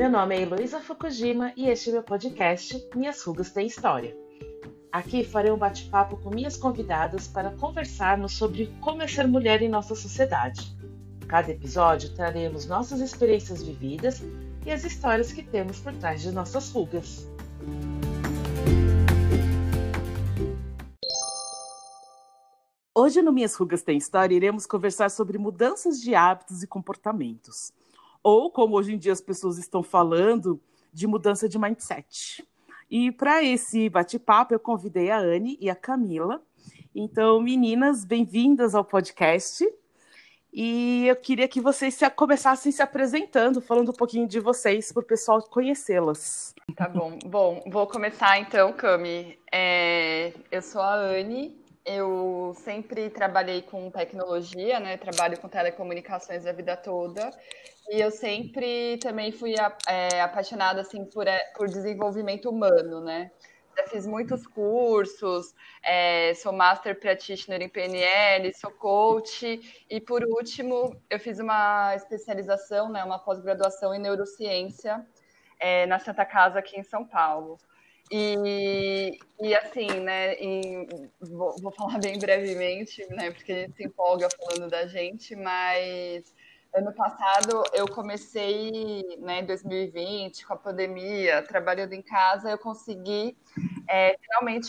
Meu nome é Heloísa Fukujima e este é meu podcast Minhas Rugas Têm História. Aqui farei um bate-papo com minhas convidadas para conversarmos sobre como é ser mulher em nossa sociedade. Cada episódio traremos nossas experiências vividas e as histórias que temos por trás de nossas rugas. Hoje no Minhas Rugas Tem História iremos conversar sobre mudanças de hábitos e comportamentos. Ou, como hoje em dia as pessoas estão falando, de mudança de mindset. E para esse bate-papo eu convidei a Anne e a Camila. Então, meninas, bem-vindas ao podcast. E eu queria que vocês se, começassem se apresentando, falando um pouquinho de vocês, para o pessoal conhecê-las. Tá bom. Bom, vou começar então, Cami. É, eu sou a Anne, eu sempre trabalhei com tecnologia, né? Trabalho com telecomunicações a vida toda. E eu sempre também fui é, apaixonada assim por, é, por desenvolvimento humano, né? Já fiz muitos cursos, é, sou Master Practitioner em PNL, sou coach e por último eu fiz uma especialização, né, uma pós-graduação em neurociência é, na Santa Casa aqui em São Paulo. E, e assim, né, vou, vou, falar bem brevemente, né, porque a gente se empolga falando da gente, mas ano passado eu comecei, né, em 2020, com a pandemia, trabalhando em casa, eu consegui é,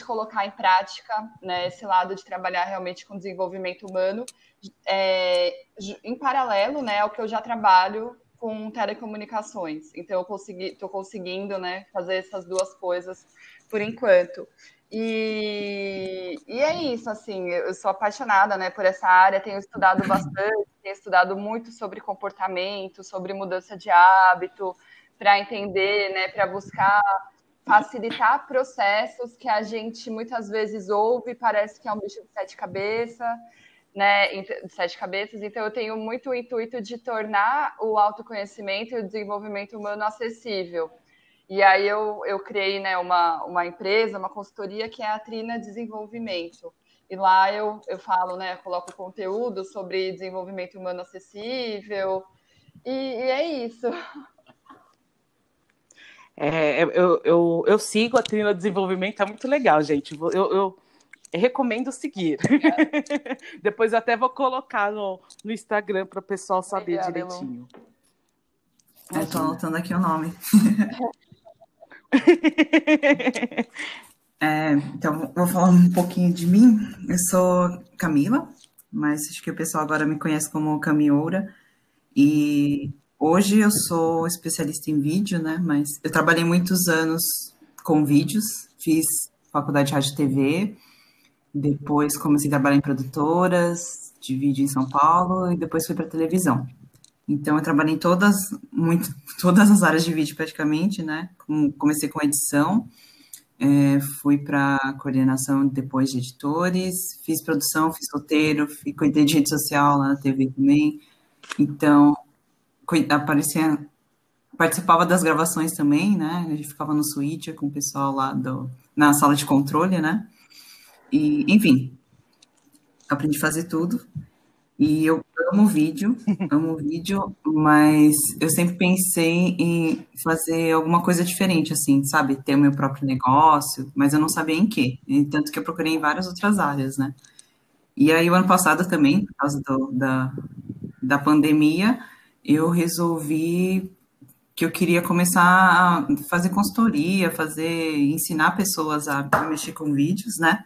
colocar em prática, né, esse lado de trabalhar realmente com desenvolvimento humano, é, em paralelo, né, ao que eu já trabalho com telecomunicações. Então eu consegui, estou conseguindo, né, fazer essas duas coisas por enquanto. E, e é isso, assim, eu sou apaixonada, né, por essa área, tenho estudado bastante, tenho estudado muito sobre comportamento, sobre mudança de hábito, para entender, né, para buscar facilitar processos que a gente muitas vezes ouve, parece que é um bicho de sete cabeças, né, sete cabeças, então eu tenho muito o intuito de tornar o autoconhecimento e o desenvolvimento humano acessível. E aí eu, eu criei né, uma, uma empresa, uma consultoria que é a Trina Desenvolvimento. E lá eu, eu falo, né, coloco conteúdo sobre desenvolvimento humano acessível. E, e é isso. É, eu, eu, eu sigo a Trina Desenvolvimento, é muito legal, gente. Eu, eu, recomendo seguir. Depois eu até vou colocar no, no Instagram para o pessoal saber Obrigada, direitinho. Estou anotando aqui o nome. é, então, vou falar um pouquinho de mim. Eu sou Camila, mas acho que o pessoal agora me conhece como Camioura. E hoje eu sou especialista em vídeo, né? Mas eu trabalhei muitos anos com vídeos, fiz faculdade de rádio e TV, depois comecei a trabalhar em produtoras de vídeo em São Paulo e depois fui para televisão. Então eu trabalhei em todas, muito, todas as áreas de vídeo praticamente, né? Comecei com edição, é, fui para coordenação depois de editores, fiz produção, fiz roteiro, fui, de rede social lá na TV também. Então aparecia, participava das gravações também, né? A gente ficava no suíte com o pessoal lá do, na sala de controle, né? E, enfim, aprendi a fazer tudo. E eu amo vídeo, amo vídeo, mas eu sempre pensei em fazer alguma coisa diferente, assim, sabe? Ter o meu próprio negócio, mas eu não sabia em quê. E tanto que eu procurei em várias outras áreas, né? E aí, o ano passado também, por causa do, da, da pandemia, eu resolvi que eu queria começar a fazer consultoria, fazer, ensinar pessoas a mexer com vídeos, né?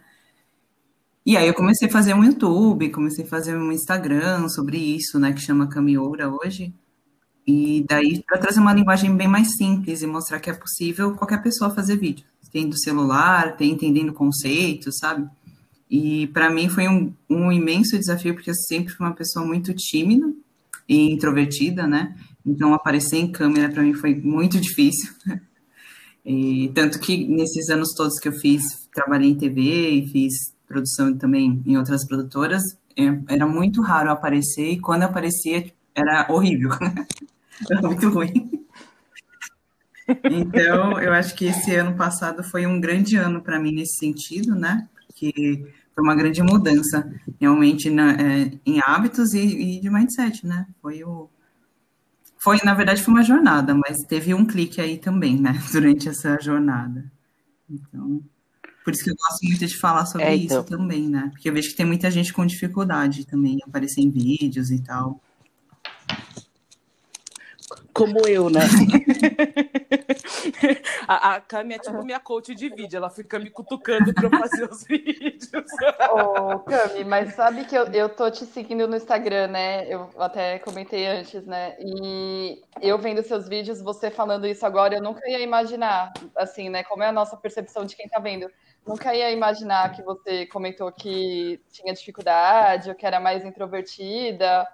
E aí eu comecei a fazer um YouTube, comecei a fazer um Instagram sobre isso, né, que chama Camioura hoje. E daí para trazer uma linguagem bem mais simples e mostrar que é possível qualquer pessoa fazer vídeo, tendo celular, tem entendendo conceitos, sabe? E para mim foi um, um imenso desafio porque eu sempre fui uma pessoa muito tímida e introvertida, né? Então aparecer em câmera para mim foi muito difícil. E tanto que nesses anos todos que eu fiz, trabalhei em TV e fiz produção também em outras produtoras, é, era muito raro aparecer e quando aparecia era horrível. era muito ruim. Então, eu acho que esse ano passado foi um grande ano para mim nesse sentido, né? Porque foi uma grande mudança realmente na, é, em hábitos e, e, de mindset, né? Foi o Foi, na verdade, foi uma jornada, mas teve um clique aí também, né? Durante essa jornada. Então, por isso que eu gosto muito de falar sobre é, então. isso também, né? Porque eu vejo que tem muita gente com dificuldade também em aparecer em vídeos e tal. Como eu, né? a, a Cami é tipo minha coach de vídeo, ela fica me cutucando para eu fazer os vídeos. Ô, oh, Cami, mas sabe que eu, eu tô te seguindo no Instagram, né? Eu até comentei antes, né? E eu vendo seus vídeos, você falando isso agora, eu nunca ia imaginar, assim, né? Como é a nossa percepção de quem tá vendo Nunca ia imaginar que você comentou que tinha dificuldade, ou que era mais introvertida.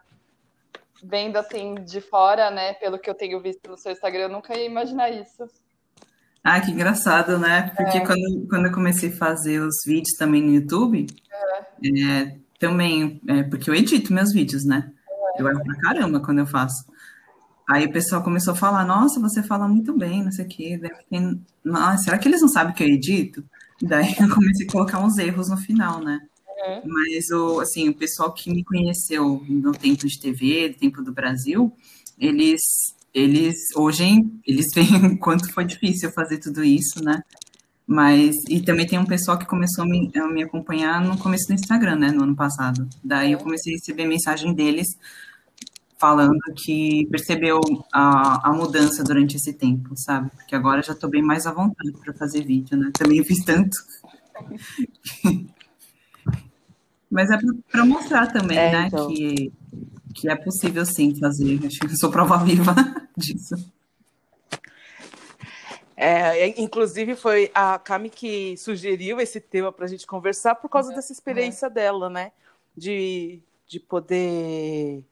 Vendo assim de fora, né? Pelo que eu tenho visto no seu Instagram, eu nunca ia imaginar isso. Ah, que engraçado, né? Porque é. quando, quando eu comecei a fazer os vídeos também no YouTube, é. É, também, é, porque eu edito meus vídeos, né? Eu erro pra caramba quando eu faço. Aí o pessoal começou a falar, nossa, você fala muito bem, não sei o quê. Fiquei, nossa, será que eles não sabem que eu edito? Daí eu comecei a colocar uns erros no final, né? Uhum. Mas o, assim, o pessoal que me conheceu no tempo de TV, no tempo do Brasil, eles, eles hoje eles veem o quanto foi difícil fazer tudo isso, né? Mas e também tem um pessoal que começou a me, a me acompanhar no começo do Instagram, né? No ano passado. Daí eu comecei a receber mensagem deles falando que percebeu a, a mudança durante esse tempo, sabe? Porque agora já estou bem mais à vontade para fazer vídeo, né? Também fiz tanto. Mas é para mostrar também, é, né? Então. Que, que é possível sim fazer. Acho que eu sou prova viva disso. É, inclusive foi a Cami que sugeriu esse tema para a gente conversar por causa dessa experiência dela, né? De, de poder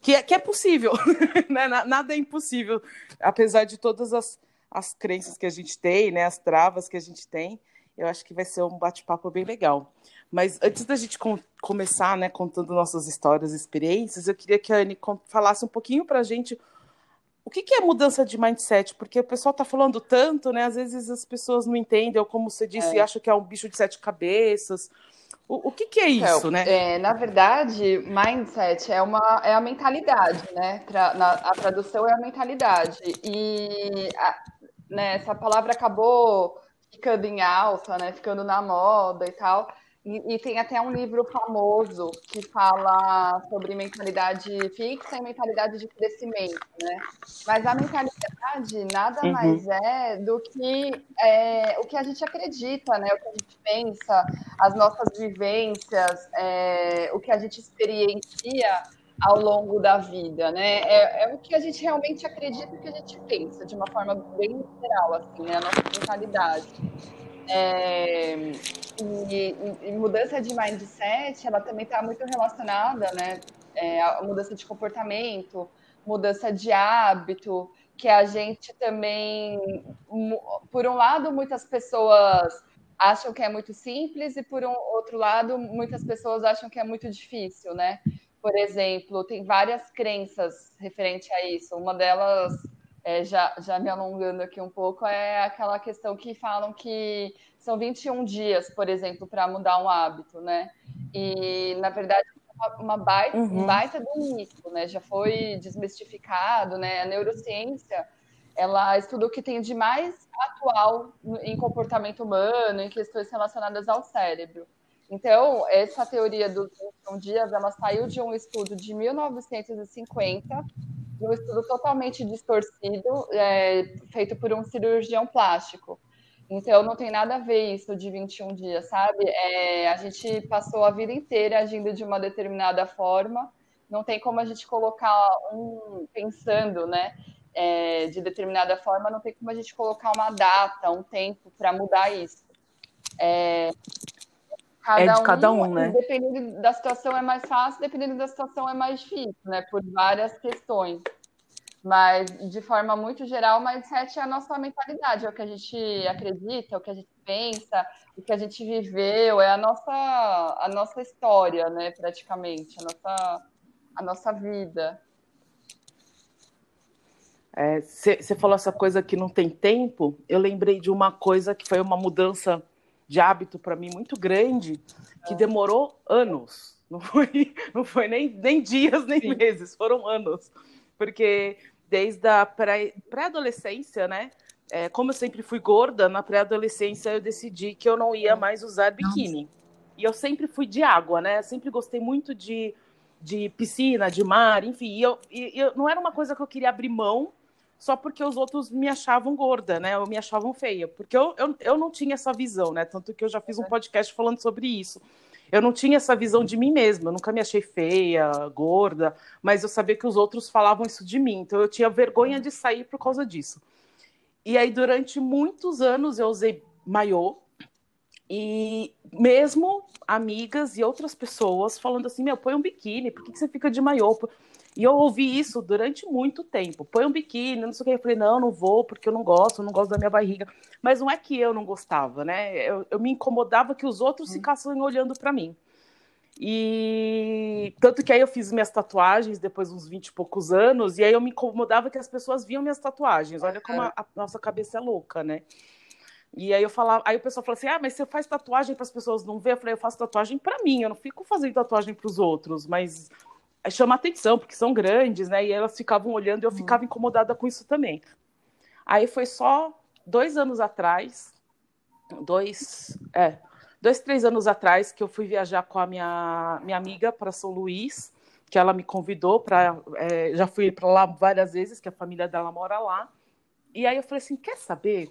que é, que é possível, né? nada é impossível, apesar de todas as, as crenças que a gente tem, né? as travas que a gente tem, eu acho que vai ser um bate-papo bem legal. Mas antes da gente com, começar, né, contando nossas histórias e experiências, eu queria que a Anne falasse um pouquinho para a gente o que, que, é mudança de mindset? Porque o pessoal está falando tanto, né? Às vezes as pessoas não entendem, ou como você disse, é. acham que é um bicho de sete cabeças. O, o que, que, é então, isso, então, né? É, na verdade, mindset é, uma, é a mentalidade, né? Tra, na, a tradução é a mentalidade. E a, né, essa palavra acabou ficando em alta, né? Ficando na moda e tal. E, e, tem até um livro famoso que fala sobre mentalidade fixa e mentalidade de crescimento, né? Mas a mentalidade nada uhum. mais é do que é, o que a gente acredita, né? O que a gente pensa, as nossas vivências, é, o que a gente experiencia ao longo da vida, né? É, é, o que a gente realmente acredita e o que a gente pensa, de uma forma bem geral, assim, né? A nossa mentalidade. É, e, e, mudança de mindset, ela também está muito relacionada, né? É, a mudança de comportamento, mudança de hábito, que a gente também, por um lado, muitas pessoas acham que é muito simples e por um outro lado, muitas pessoas acham que é muito difícil, né? Por exemplo, tem várias crenças referente a isso. Uma delas é, já, já me alongando aqui um pouco, é aquela questão que falam que são 21 dias, por exemplo, para mudar um hábito, né? E, na verdade, uma baita, uhum. um baita do mito, né? Já foi desmistificado, né? A neurociência, ela estuda o que tem de mais atual em comportamento humano, em questões relacionadas ao cérebro. Então, essa teoria dos 21 dias, ela saiu de um estudo de 1950 um estudo totalmente distorcido, é, feito por um cirurgião plástico. Então, não tem nada a ver isso de 21 dias, sabe? É, a gente passou a vida inteira agindo de uma determinada forma, não tem como a gente colocar um. pensando, né? É, de determinada forma, não tem como a gente colocar uma data, um tempo para mudar isso. É, cada é de cada um, um, né? Dependendo da situação é mais fácil, dependendo da situação é mais difícil, né? Por várias questões. Mas, de forma muito geral, o mindset é a nossa mentalidade, é o que a gente acredita, é o que a gente pensa, o que a gente viveu, é a nossa, a nossa história, né, praticamente, a nossa, a nossa vida. Você é, falou essa coisa que não tem tempo, eu lembrei de uma coisa que foi uma mudança de hábito para mim muito grande, que demorou anos. Não foi, não foi nem, nem dias, nem Sim. meses, foram anos. Porque desde a pré-adolescência, né? É, como eu sempre fui gorda, na pré-adolescência eu decidi que eu não ia mais usar biquíni. E eu sempre fui de água, né? Eu sempre gostei muito de, de piscina, de mar, enfim. E eu, e eu, não era uma coisa que eu queria abrir mão só porque os outros me achavam gorda, né? Ou me achavam feia. Porque eu, eu, eu não tinha essa visão, né? Tanto que eu já fiz um podcast falando sobre isso. Eu não tinha essa visão de mim mesma, eu nunca me achei feia, gorda, mas eu sabia que os outros falavam isso de mim, então eu tinha vergonha de sair por causa disso. E aí, durante muitos anos, eu usei maiô, e mesmo amigas e outras pessoas falando assim: meu, põe um biquíni, por que, que você fica de maiô? E eu ouvi isso durante muito tempo. Põe um biquíni, não sei o que. Eu falei, não, não vou, porque eu não gosto, eu não gosto da minha barriga. Mas não é que eu não gostava, né? Eu, eu me incomodava que os outros uhum. ficassem olhando para mim. E tanto que aí eu fiz minhas tatuagens depois de uns 20 e poucos anos, e aí eu me incomodava que as pessoas viam minhas tatuagens. Olha como a, a nossa cabeça é louca, né? E aí eu falava, aí o pessoal falou assim: "Ah, mas você faz tatuagem para as pessoas não ver?" Eu falei: "Eu faço tatuagem para mim, eu não fico fazendo tatuagem para os outros, mas chama atenção porque são grandes, né? E elas ficavam olhando e eu uhum. ficava incomodada com isso também. Aí foi só dois anos atrás, dois, é, dois, três anos atrás que eu fui viajar com a minha minha amiga para São Luís, que ela me convidou para, é, já fui para lá várias vezes, que a família dela mora lá. E aí eu falei assim, quer saber?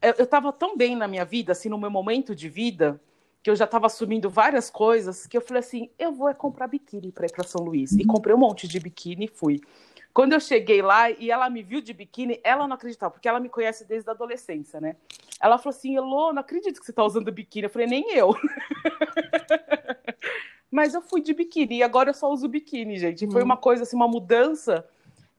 eu estava tão bem na minha vida, assim, no meu momento de vida, que eu já estava assumindo várias coisas, que eu falei assim, eu vou é comprar biquíni para ir para São Luís. E comprei um monte de biquíni e fui. Quando eu cheguei lá e ela me viu de biquíni, ela não acreditava, porque ela me conhece desde a adolescência, né? Ela falou assim, Elô, não acredito que você está usando biquíni. Eu falei, nem eu. Mas eu fui de biquíni e agora eu só uso biquíni, gente. Foi hum. uma coisa, assim, uma mudança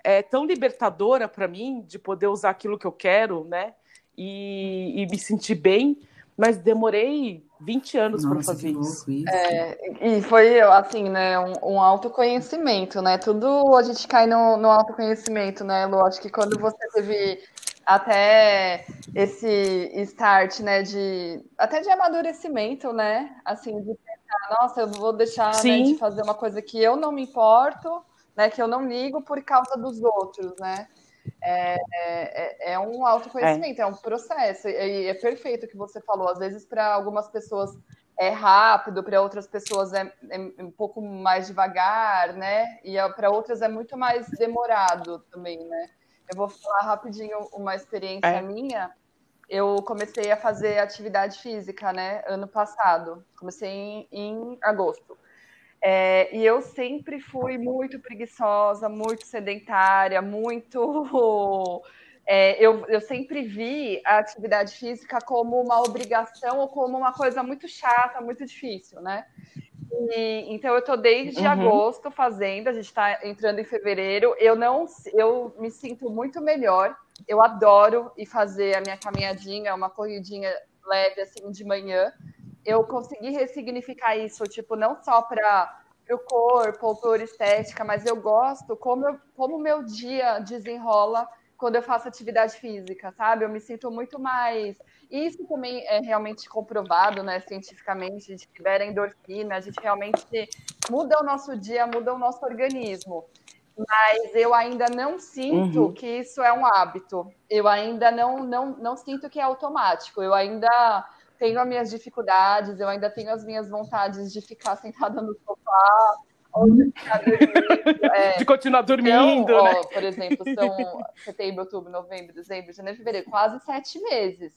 é, tão libertadora para mim, de poder usar aquilo que eu quero, né? e, e me sentir bem, mas demorei 20 anos para fazer isso. isso. É, e foi assim, né, um, um, autoconhecimento, né? Tudo a gente cai no, no autoconhecimento, né, Lu? Acho que quando você teve até esse start, né, de até de amadurecimento, né? Assim, de pensar, nossa, eu vou deixar né, de fazer uma coisa que eu não me importo, né? Que eu não ligo por causa dos outros, né? É, é, é, um autoconhecimento, é. é um processo. E é perfeito o que você falou. Às vezes, para algumas pessoas é rápido, para outras pessoas é, é, um pouco mais devagar, né? E para outras é muito mais demorado também, né? Eu vou falar rapidinho uma experiência é. minha. Eu comecei a fazer atividade física, né? Ano passado. Comecei em, em agosto. É, e eu sempre fui muito preguiçosa, muito sedentária, muito. É, eu, eu sempre vi a atividade física como uma obrigação ou como uma coisa muito chata, muito difícil, né? E, então eu estou desde uhum. agosto fazendo, a gente está entrando em fevereiro. Eu não, eu me sinto muito melhor. Eu adoro ir fazer a minha caminhadinha, uma corridinha leve assim de manhã eu consegui ressignificar isso, tipo, não só para o corpo ou por estética, mas eu gosto como o como meu dia desenrola quando eu faço atividade física, sabe? Eu me sinto muito mais. Isso também é realmente comprovado, né, cientificamente, a gente libera endorfina, a gente realmente muda o nosso dia, muda o nosso organismo. Mas eu ainda não sinto uhum. que isso é um hábito. Eu ainda não, não, não sinto que é automático. Eu ainda tenho as minhas dificuldades, eu ainda tenho as minhas vontades de ficar sentada no sofá, ou de, dormindo, é, de continuar dormindo, então, né? Ó, por exemplo, são setembro, outubro, novembro, dezembro, janeiro, fevereiro, quase sete meses.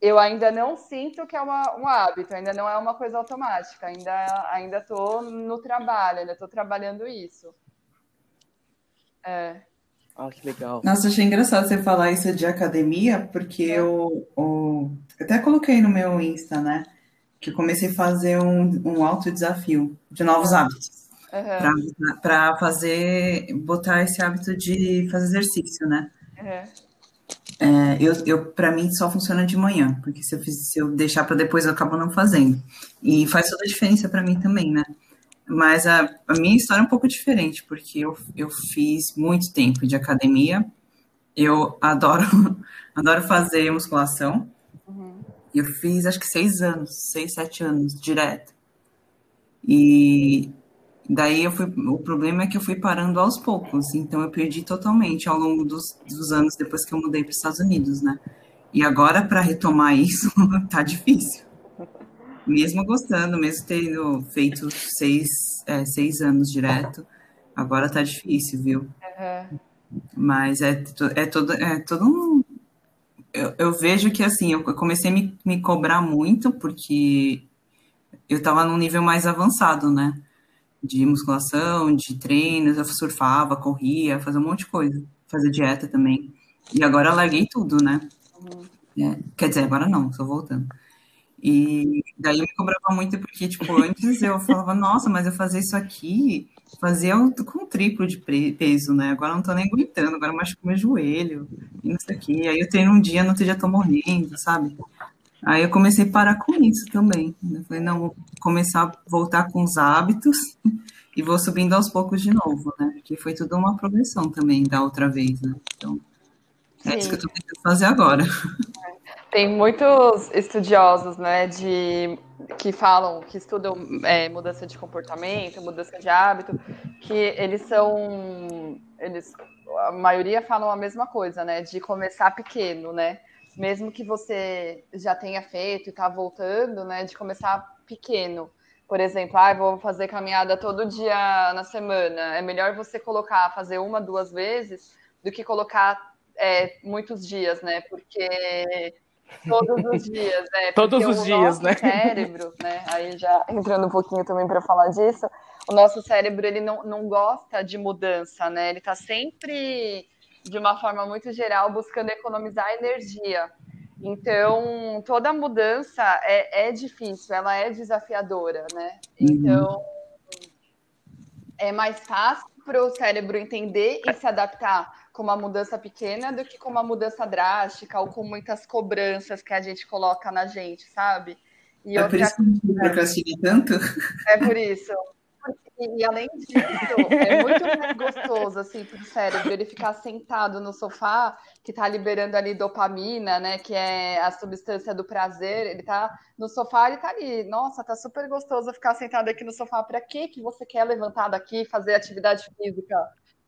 Eu ainda não sinto que é uma, um hábito, ainda não é uma coisa automática, ainda ainda estou no trabalho, ainda estou trabalhando isso. É. Ah, que legal. Nossa, achei engraçado você falar isso de academia, porque é. eu, eu, até coloquei no meu Insta, né? Que eu comecei a fazer um, um alto desafio de novos hábitos. Uhum. Para fazer, botar esse hábito de fazer exercício, né? Uhum. É, eu, eu para mim só funciona de manhã, porque se eu, fiz, se eu deixar para depois eu acabo não fazendo. E faz toda a diferença para mim também, né? Mas a, a, minha história é um pouco diferente, porque eu, eu fiz muito tempo de academia. Eu adoro, adoro fazer musculação. Uhum. Eu fiz acho que seis anos, seis, sete anos direto. E Daí eu fui, o problema é que eu fui parando aos poucos, então eu perdi totalmente ao longo dos, dos anos depois que eu mudei para os Estados Unidos, né? E agora para retomar isso tá difícil. Mesmo gostando, mesmo tendo feito seis, é, seis anos direto, agora tá difícil, viu? Uhum. Mas é, é, todo, é todo um. Eu, eu vejo que assim, eu comecei a me, me cobrar muito porque eu estava num nível mais avançado, né? De musculação, de treinos, eu surfava, corria, fazia um monte de coisa. Fazia dieta também. E agora eu larguei tudo, né? Uhum. É, quer dizer, agora não, estou voltando. E daí eu me cobrava muito porque, tipo, antes eu falava, nossa, mas eu fazia isso aqui, fazia com triplo de peso, né? Agora eu não tô nem aguentando, agora eu machuco meu joelho, e não sei o quê. Aí eu treino um dia, no outro dia tô morrendo, sabe? Aí eu comecei a parar com isso também. Eu falei, não, vou começar a voltar com os hábitos e vou subindo aos poucos de novo, né? Porque foi tudo uma progressão também da outra vez, né? Então, é Sim. isso que eu tô tentando fazer agora. Tem muitos estudiosos, né, de que falam, que estudam é, mudança de comportamento, mudança de hábito, que eles são, eles, a maioria falam a mesma coisa, né, de começar pequeno, né, mesmo que você já tenha feito e está voltando, né, de começar pequeno. Por exemplo, ah, vou fazer caminhada todo dia na semana. É melhor você colocar, fazer uma, duas vezes, do que colocar é, muitos dias, né? Porque todos os dias, né? Todos os dias, né? cérebro, né? Aí já entrando um pouquinho também para falar disso, o nosso cérebro ele não, não gosta de mudança, né? Ele está sempre de uma forma muito geral, buscando economizar energia. Então, toda mudança é, é difícil, ela é desafiadora, né? Uhum. Então, é mais fácil para o cérebro entender e se adaptar com uma mudança pequena do que com uma mudança drástica ou com muitas cobranças que a gente coloca na gente, sabe? E é outra... por isso que a gente procrastina tanto? É por isso. E, além disso, é muito mais gostoso assim para o cérebro ele ficar sentado no sofá, que está liberando ali dopamina, né? Que é a substância do prazer. Ele está no sofá, ele está ali. Nossa, tá super gostoso ficar sentado aqui no sofá. Para que que você quer levantar daqui, fazer atividade física?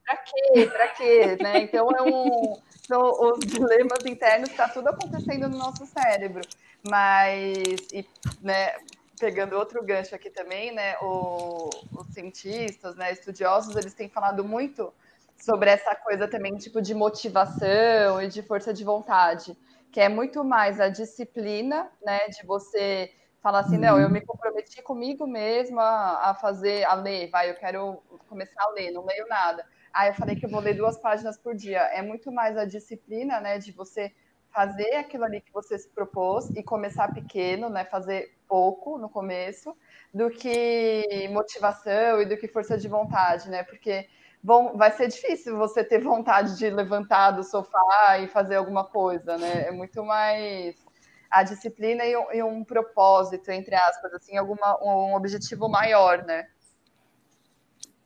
Para quê? Para quê? Né? Então é um são os dilemas internos, está tudo acontecendo no nosso cérebro. Mas, e, né, pegando outro gancho aqui também, né, o, os cientistas, né, estudiosos, eles têm falado muito sobre essa coisa também, tipo, de motivação e de força de vontade, que é muito mais a disciplina, né, de você falar assim, não, eu me comprometi comigo mesma a fazer, a ler, vai, eu quero começar a ler, não leio nada. Ah, eu falei que eu vou ler duas páginas por dia. É muito mais a disciplina, né, de você fazer aquilo ali que você se propôs e começar pequeno, né, fazer pouco no começo, do que motivação e do que força de vontade, né? Porque bom, vai ser difícil você ter vontade de levantar do sofá e fazer alguma coisa, né? É muito mais a disciplina e um, e um propósito, entre aspas, assim, alguma, um objetivo maior, né?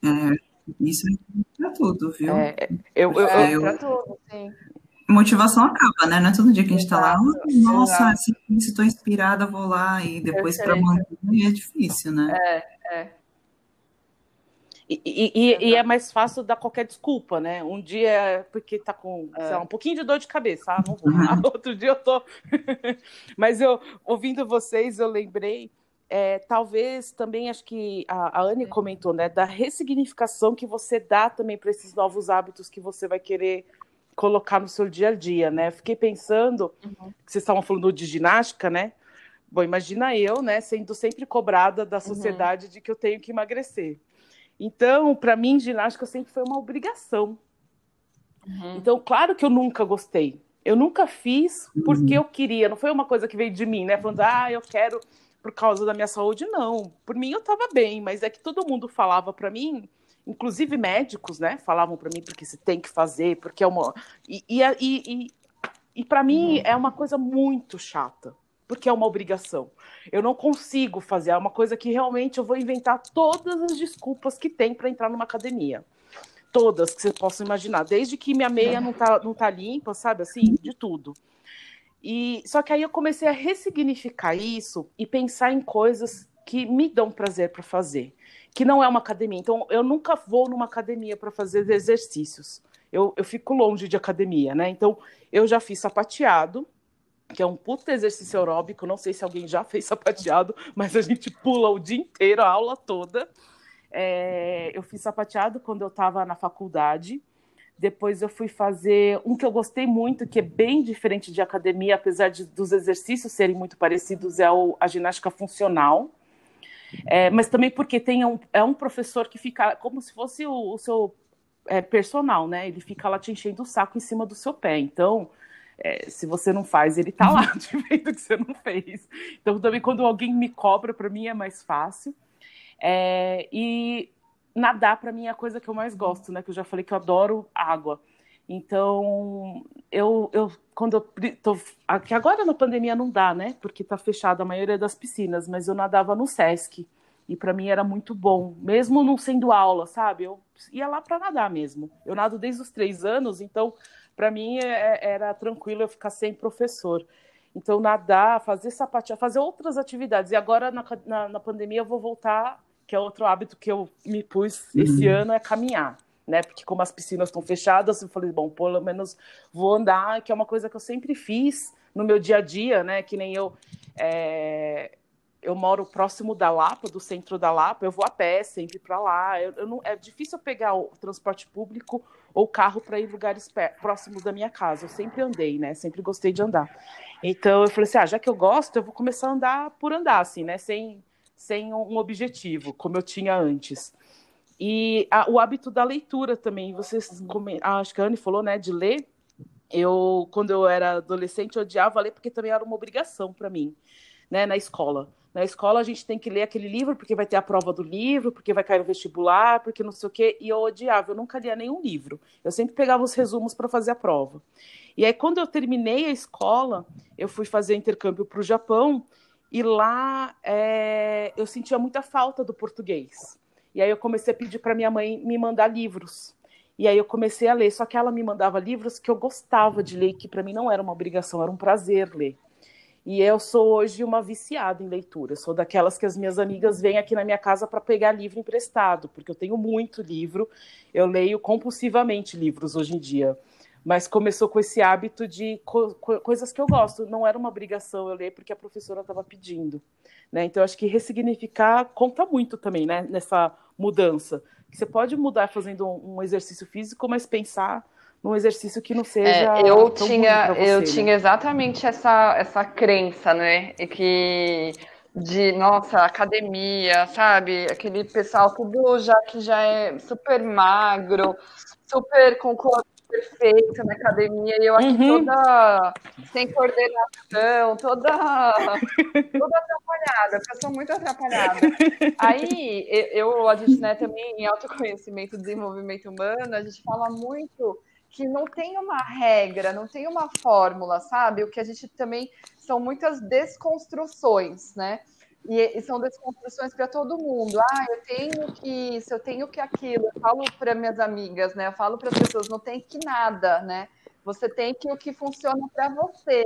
É, isso é para tudo, viu? É, eu, eu, é, eu, tudo, sim motivação acaba, né? Não é todo dia que a gente está lá, nossa, se, se estou inspirada, vou lá, e depois para manter é difícil, né? É, é. E, e, e, é mais fácil dar qualquer desculpa, né? Um dia é porque tá com é. lá, um pouquinho de dor de cabeça, ah, não vou. Uhum. Outro dia eu tô. Mas eu, ouvindo vocês, eu lembrei, é, talvez também acho que a, a Anne comentou, né? Da ressignificação que você dá também para esses novos hábitos que você vai querer colocar no seu dia a dia, né? Fiquei pensando, uhum. que vocês estavam falando de ginástica, né? Bom, imagina eu, né, sendo sempre cobrada da uhum. sociedade uhum. de que eu tenho que emagrecer. Então, para mim, ginástica sempre foi uma obrigação. Uhum. Então, claro que eu nunca gostei. Eu nunca fiz porque eu queria, não foi uma coisa que veio de mim, né? Falando, ah, eu quero por causa da minha saúde, não. Por mim eu estava bem, mas é que todo mundo falava para mim inclusive médicos, né, falavam para mim porque você tem que fazer, porque é uma e, e, e, e para mim uhum. é uma coisa muito chata, porque é uma obrigação. Eu não consigo fazer, é uma coisa que realmente eu vou inventar todas as desculpas que tem para entrar numa academia. Todas que você possa imaginar, desde que minha meia não tá, não tá limpa, sabe assim, de tudo. E só que aí eu comecei a ressignificar isso e pensar em coisas que me dão prazer para fazer. que não é uma academia. Então, eu nunca vou numa academia para fazer exercícios. Eu, eu fico longe de academia, né? Então, eu já fiz sapateado, que é um puta exercício aeróbico. Não sei se alguém já fez sapateado, mas a gente pula o dia inteiro, a aula toda. É, eu fiz sapateado quando eu estava na faculdade. Depois eu fui fazer um que eu gostei muito, que é bem diferente de academia, apesar de, dos exercícios serem muito parecidos, é o, a ginástica funcional. É, mas também porque tem um, é um professor que fica como se fosse o, o seu é, personal, né? Ele fica lá te enchendo o saco em cima do seu pé. Então, é, se você não faz, ele tá lá te vendo que você não fez. Então, também quando alguém me cobra, para mim é mais fácil. É, e nadar para mim é a coisa que eu mais gosto, né? Que eu já falei que eu adoro água. Então, eu, eu quando eu tô, que agora na pandemia não dá, né? Porque tá fechada a maioria das piscinas, mas eu nadava no SESC e para mim era muito bom, mesmo não sendo aula, sabe? Eu ia lá para nadar mesmo. Eu nado desde os três anos, então para mim é, é, era tranquilo eu ficar sem professor. Então nadar, fazer sapatear, fazer outras atividades. E agora na, na, na pandemia eu vou voltar que é outro hábito que eu me pus esse uhum. ano, é caminhar. Né? Porque como as piscinas estão fechadas, eu falei, bom, pelo menos vou andar, que é uma coisa que eu sempre fiz no meu dia a dia, né? Que nem eu é... eu moro próximo da Lapa, do centro da Lapa, eu vou a pé sempre para lá. Eu, eu, não... é difícil eu pegar o transporte público ou carro para ir em lugares próximos da minha casa. Eu sempre andei, né? Sempre gostei de andar. Então eu falei assim, ah, já que eu gosto, eu vou começar a andar por andar, assim, né? Sem sem um objetivo, como eu tinha antes. E a, o hábito da leitura também, vocês, acho que a Anne falou, né, de ler. Eu, quando eu era adolescente, eu odiava ler porque também era uma obrigação para mim, né, na escola. Na escola a gente tem que ler aquele livro porque vai ter a prova do livro, porque vai cair no vestibular, porque não sei o quê, e eu odiava, eu nunca lia nenhum livro. Eu sempre pegava os resumos para fazer a prova. E aí quando eu terminei a escola, eu fui fazer intercâmbio para o Japão e lá é, eu sentia muita falta do português. E aí eu comecei a pedir para minha mãe me mandar livros. E aí eu comecei a ler, só que ela me mandava livros que eu gostava de ler, que para mim não era uma obrigação, era um prazer ler. E eu sou hoje uma viciada em leitura. Eu sou daquelas que as minhas amigas vêm aqui na minha casa para pegar livro emprestado, porque eu tenho muito livro. Eu leio compulsivamente livros hoje em dia mas começou com esse hábito de co coisas que eu gosto. Não era uma obrigação eu ler porque a professora estava pedindo, né? Então acho que ressignificar conta muito também, né? Nessa mudança. Você pode mudar fazendo um exercício físico, mas pensar num exercício que não seja. É, eu tinha, você, eu né? tinha exatamente essa essa crença, né? E que de nossa academia, sabe? Aquele pessoal tudo já que já é super magro, super com corpo perfeita na academia e eu aqui uhum. toda sem coordenação, toda, toda atrapalhada, porque eu sou muito atrapalhada. Aí eu, a gente, né, também em autoconhecimento e desenvolvimento humano, a gente fala muito que não tem uma regra, não tem uma fórmula, sabe? O que a gente também são muitas desconstruções, né? E, e, são desconstruções para todo mundo. Ah, eu tenho que isso, eu tenho que aquilo. Eu falo para minhas amigas, né? Eu falo para as pessoas, não tem que nada, né? Você tem que o que funciona para você,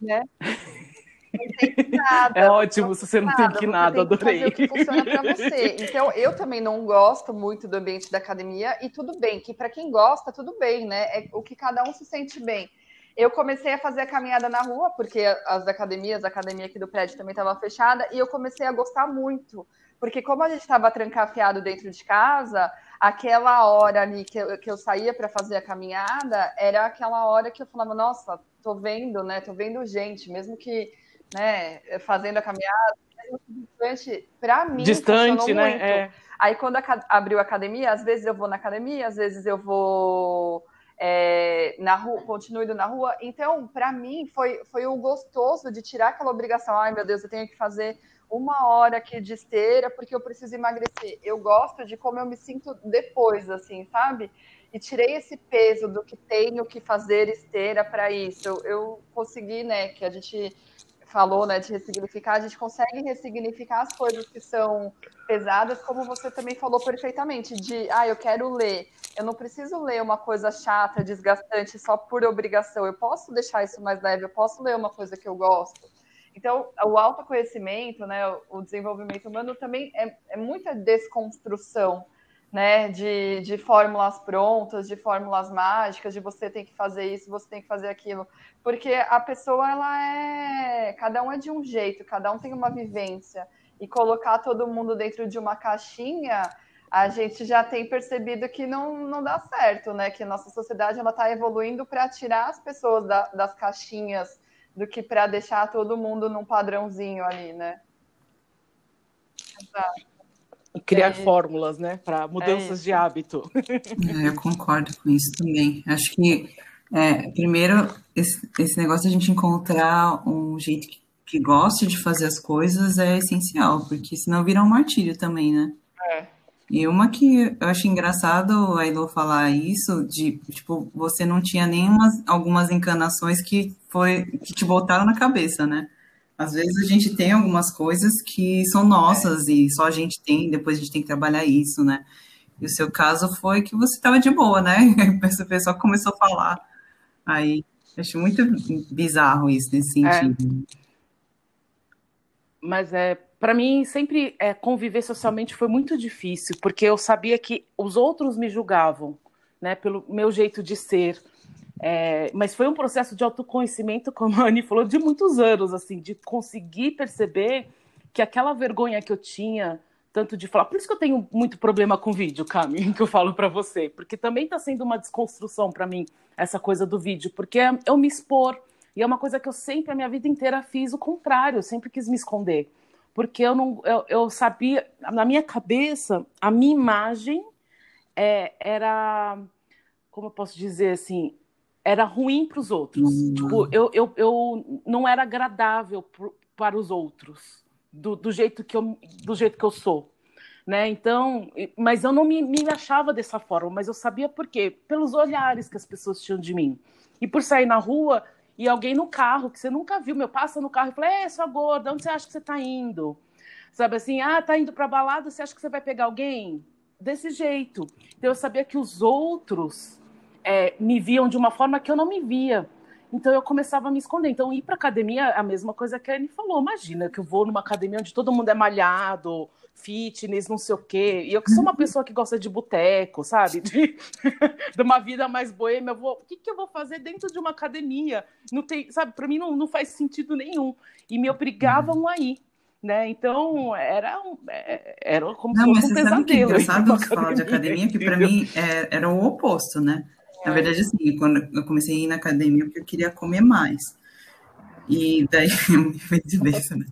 né? Não tem que nada. É ótimo se você não nada, tem que nada, adorei. o que funciona para você. Então, eu também não gosto muito do ambiente da academia e tudo bem, que para quem gosta, tudo bem, né? É o que cada um se sente bem eu comecei a fazer a caminhada na rua, porque as academias, a academia aqui do prédio também estava fechada, e eu comecei a gostar muito. Porque como a gente estava trancafiado dentro de casa, aquela hora ali que eu, que eu saía para fazer a caminhada, era aquela hora que eu falava, nossa, tô vendo, né? Tô vendo gente, mesmo que, né, fazendo a caminhada, distante, para mim, distante, né? É. Aí quando a, abriu a academia, às vezes eu vou na academia, às vezes eu vou é, na rua, continuo indo na rua. Então, para mim, foi, foi o gostoso de tirar aquela obrigação. Ai, meu Deus, eu tenho que fazer uma hora aqui de esteira porque eu preciso emagrecer. Eu gosto de como eu me sinto depois, assim, sabe? E tirei esse peso do que tenho que fazer esteira para isso. Eu, eu consegui, né, que a gente falou, né, de ressignificar, a gente consegue ressignificar as coisas que são pesadas, como você também falou perfeitamente, de, ah, eu quero ler. Eu não preciso ler uma coisa chata, desgastante, só por obrigação. Eu posso deixar isso mais leve, eu posso ler uma coisa que eu gosto. Então, o autoconhecimento, né, o desenvolvimento humano também é, é muita desconstrução né, de, de fórmulas prontas, de fórmulas mágicas, de você tem que fazer isso, você tem que fazer aquilo, porque a pessoa ela é, cada um é de um jeito, cada um tem uma vivência e colocar todo mundo dentro de uma caixinha, a gente já tem percebido que não, não dá certo, né? Que nossa sociedade ela está evoluindo para tirar as pessoas da, das caixinhas do que para deixar todo mundo num padrãozinho ali, né? Exato criar é fórmulas, né, para mudanças é de hábito. É, eu concordo com isso também. Acho que é, primeiro esse, esse, negócio de a gente encontrar um jeito que, que goste de fazer as coisas é essencial, porque senão vira um martírio também, né? É. E uma que eu acho engraçado a Elo falar isso, de tipo, você não tinha nenhuma algumas encanações que foi que te botaram na cabeça, né? Às vezes a gente tem algumas coisas que são nossas é. e só a gente tem, depois a gente tem que trabalhar isso, né? E o seu caso foi que você estava de boa, né? A pessoa começou a falar. Aí, acho muito bizarro isso nesse é. sentido. É. Mas é, para mim sempre é, conviver socialmente foi muito difícil, porque eu sabia que os outros me julgavam, né, pelo meu jeito de ser. É, mas foi um processo de autoconhecimento, como a Anne falou, de muitos anos, assim, de conseguir perceber que aquela vergonha que eu tinha, tanto de falar. Por isso que eu tenho muito problema com vídeo, Cami, que eu falo para você, porque também está sendo uma desconstrução para mim essa coisa do vídeo, porque é eu me expor. E é uma coisa que eu sempre, a minha vida inteira, fiz o contrário, eu sempre quis me esconder. Porque eu não eu, eu sabia, na minha cabeça, a minha imagem é, era. Como eu posso dizer assim? Era ruim para os outros. Uhum. Tipo, eu, eu, eu não era agradável pro, para os outros, do, do, jeito que eu, do jeito que eu sou. Né? Então, mas eu não me, me achava dessa forma, mas eu sabia por quê? Pelos olhares que as pessoas tinham de mim. E por sair na rua e alguém no carro, que você nunca viu, meu, passa no carro e fala, é, sua gorda, onde você acha que você está indo? Sabe assim, ah, tá indo para balada, você acha que você vai pegar alguém? Desse jeito. Então eu sabia que os outros é, me viam de uma forma que eu não me via. Então eu começava a me esconder. Então ir para academia é a mesma coisa que a Anne falou. Imagina que eu vou numa academia onde todo mundo é malhado, fitness, não sei o quê. E eu que sou uma pessoa que gosta de boteco, sabe? De, de uma vida mais boêmia, vou, o que, que eu vou fazer dentro de uma academia? Não tem, sabe? Para mim não, não faz sentido nenhum. E me obrigavam a ir. Né? Então era um, é, era como não, se fosse um pesadelo. Sabe que é engraçado você falar de academia, que para mim é, era o oposto, né? Na verdade, assim, quando eu comecei a ir na academia, porque eu queria comer mais. E daí, besta, né?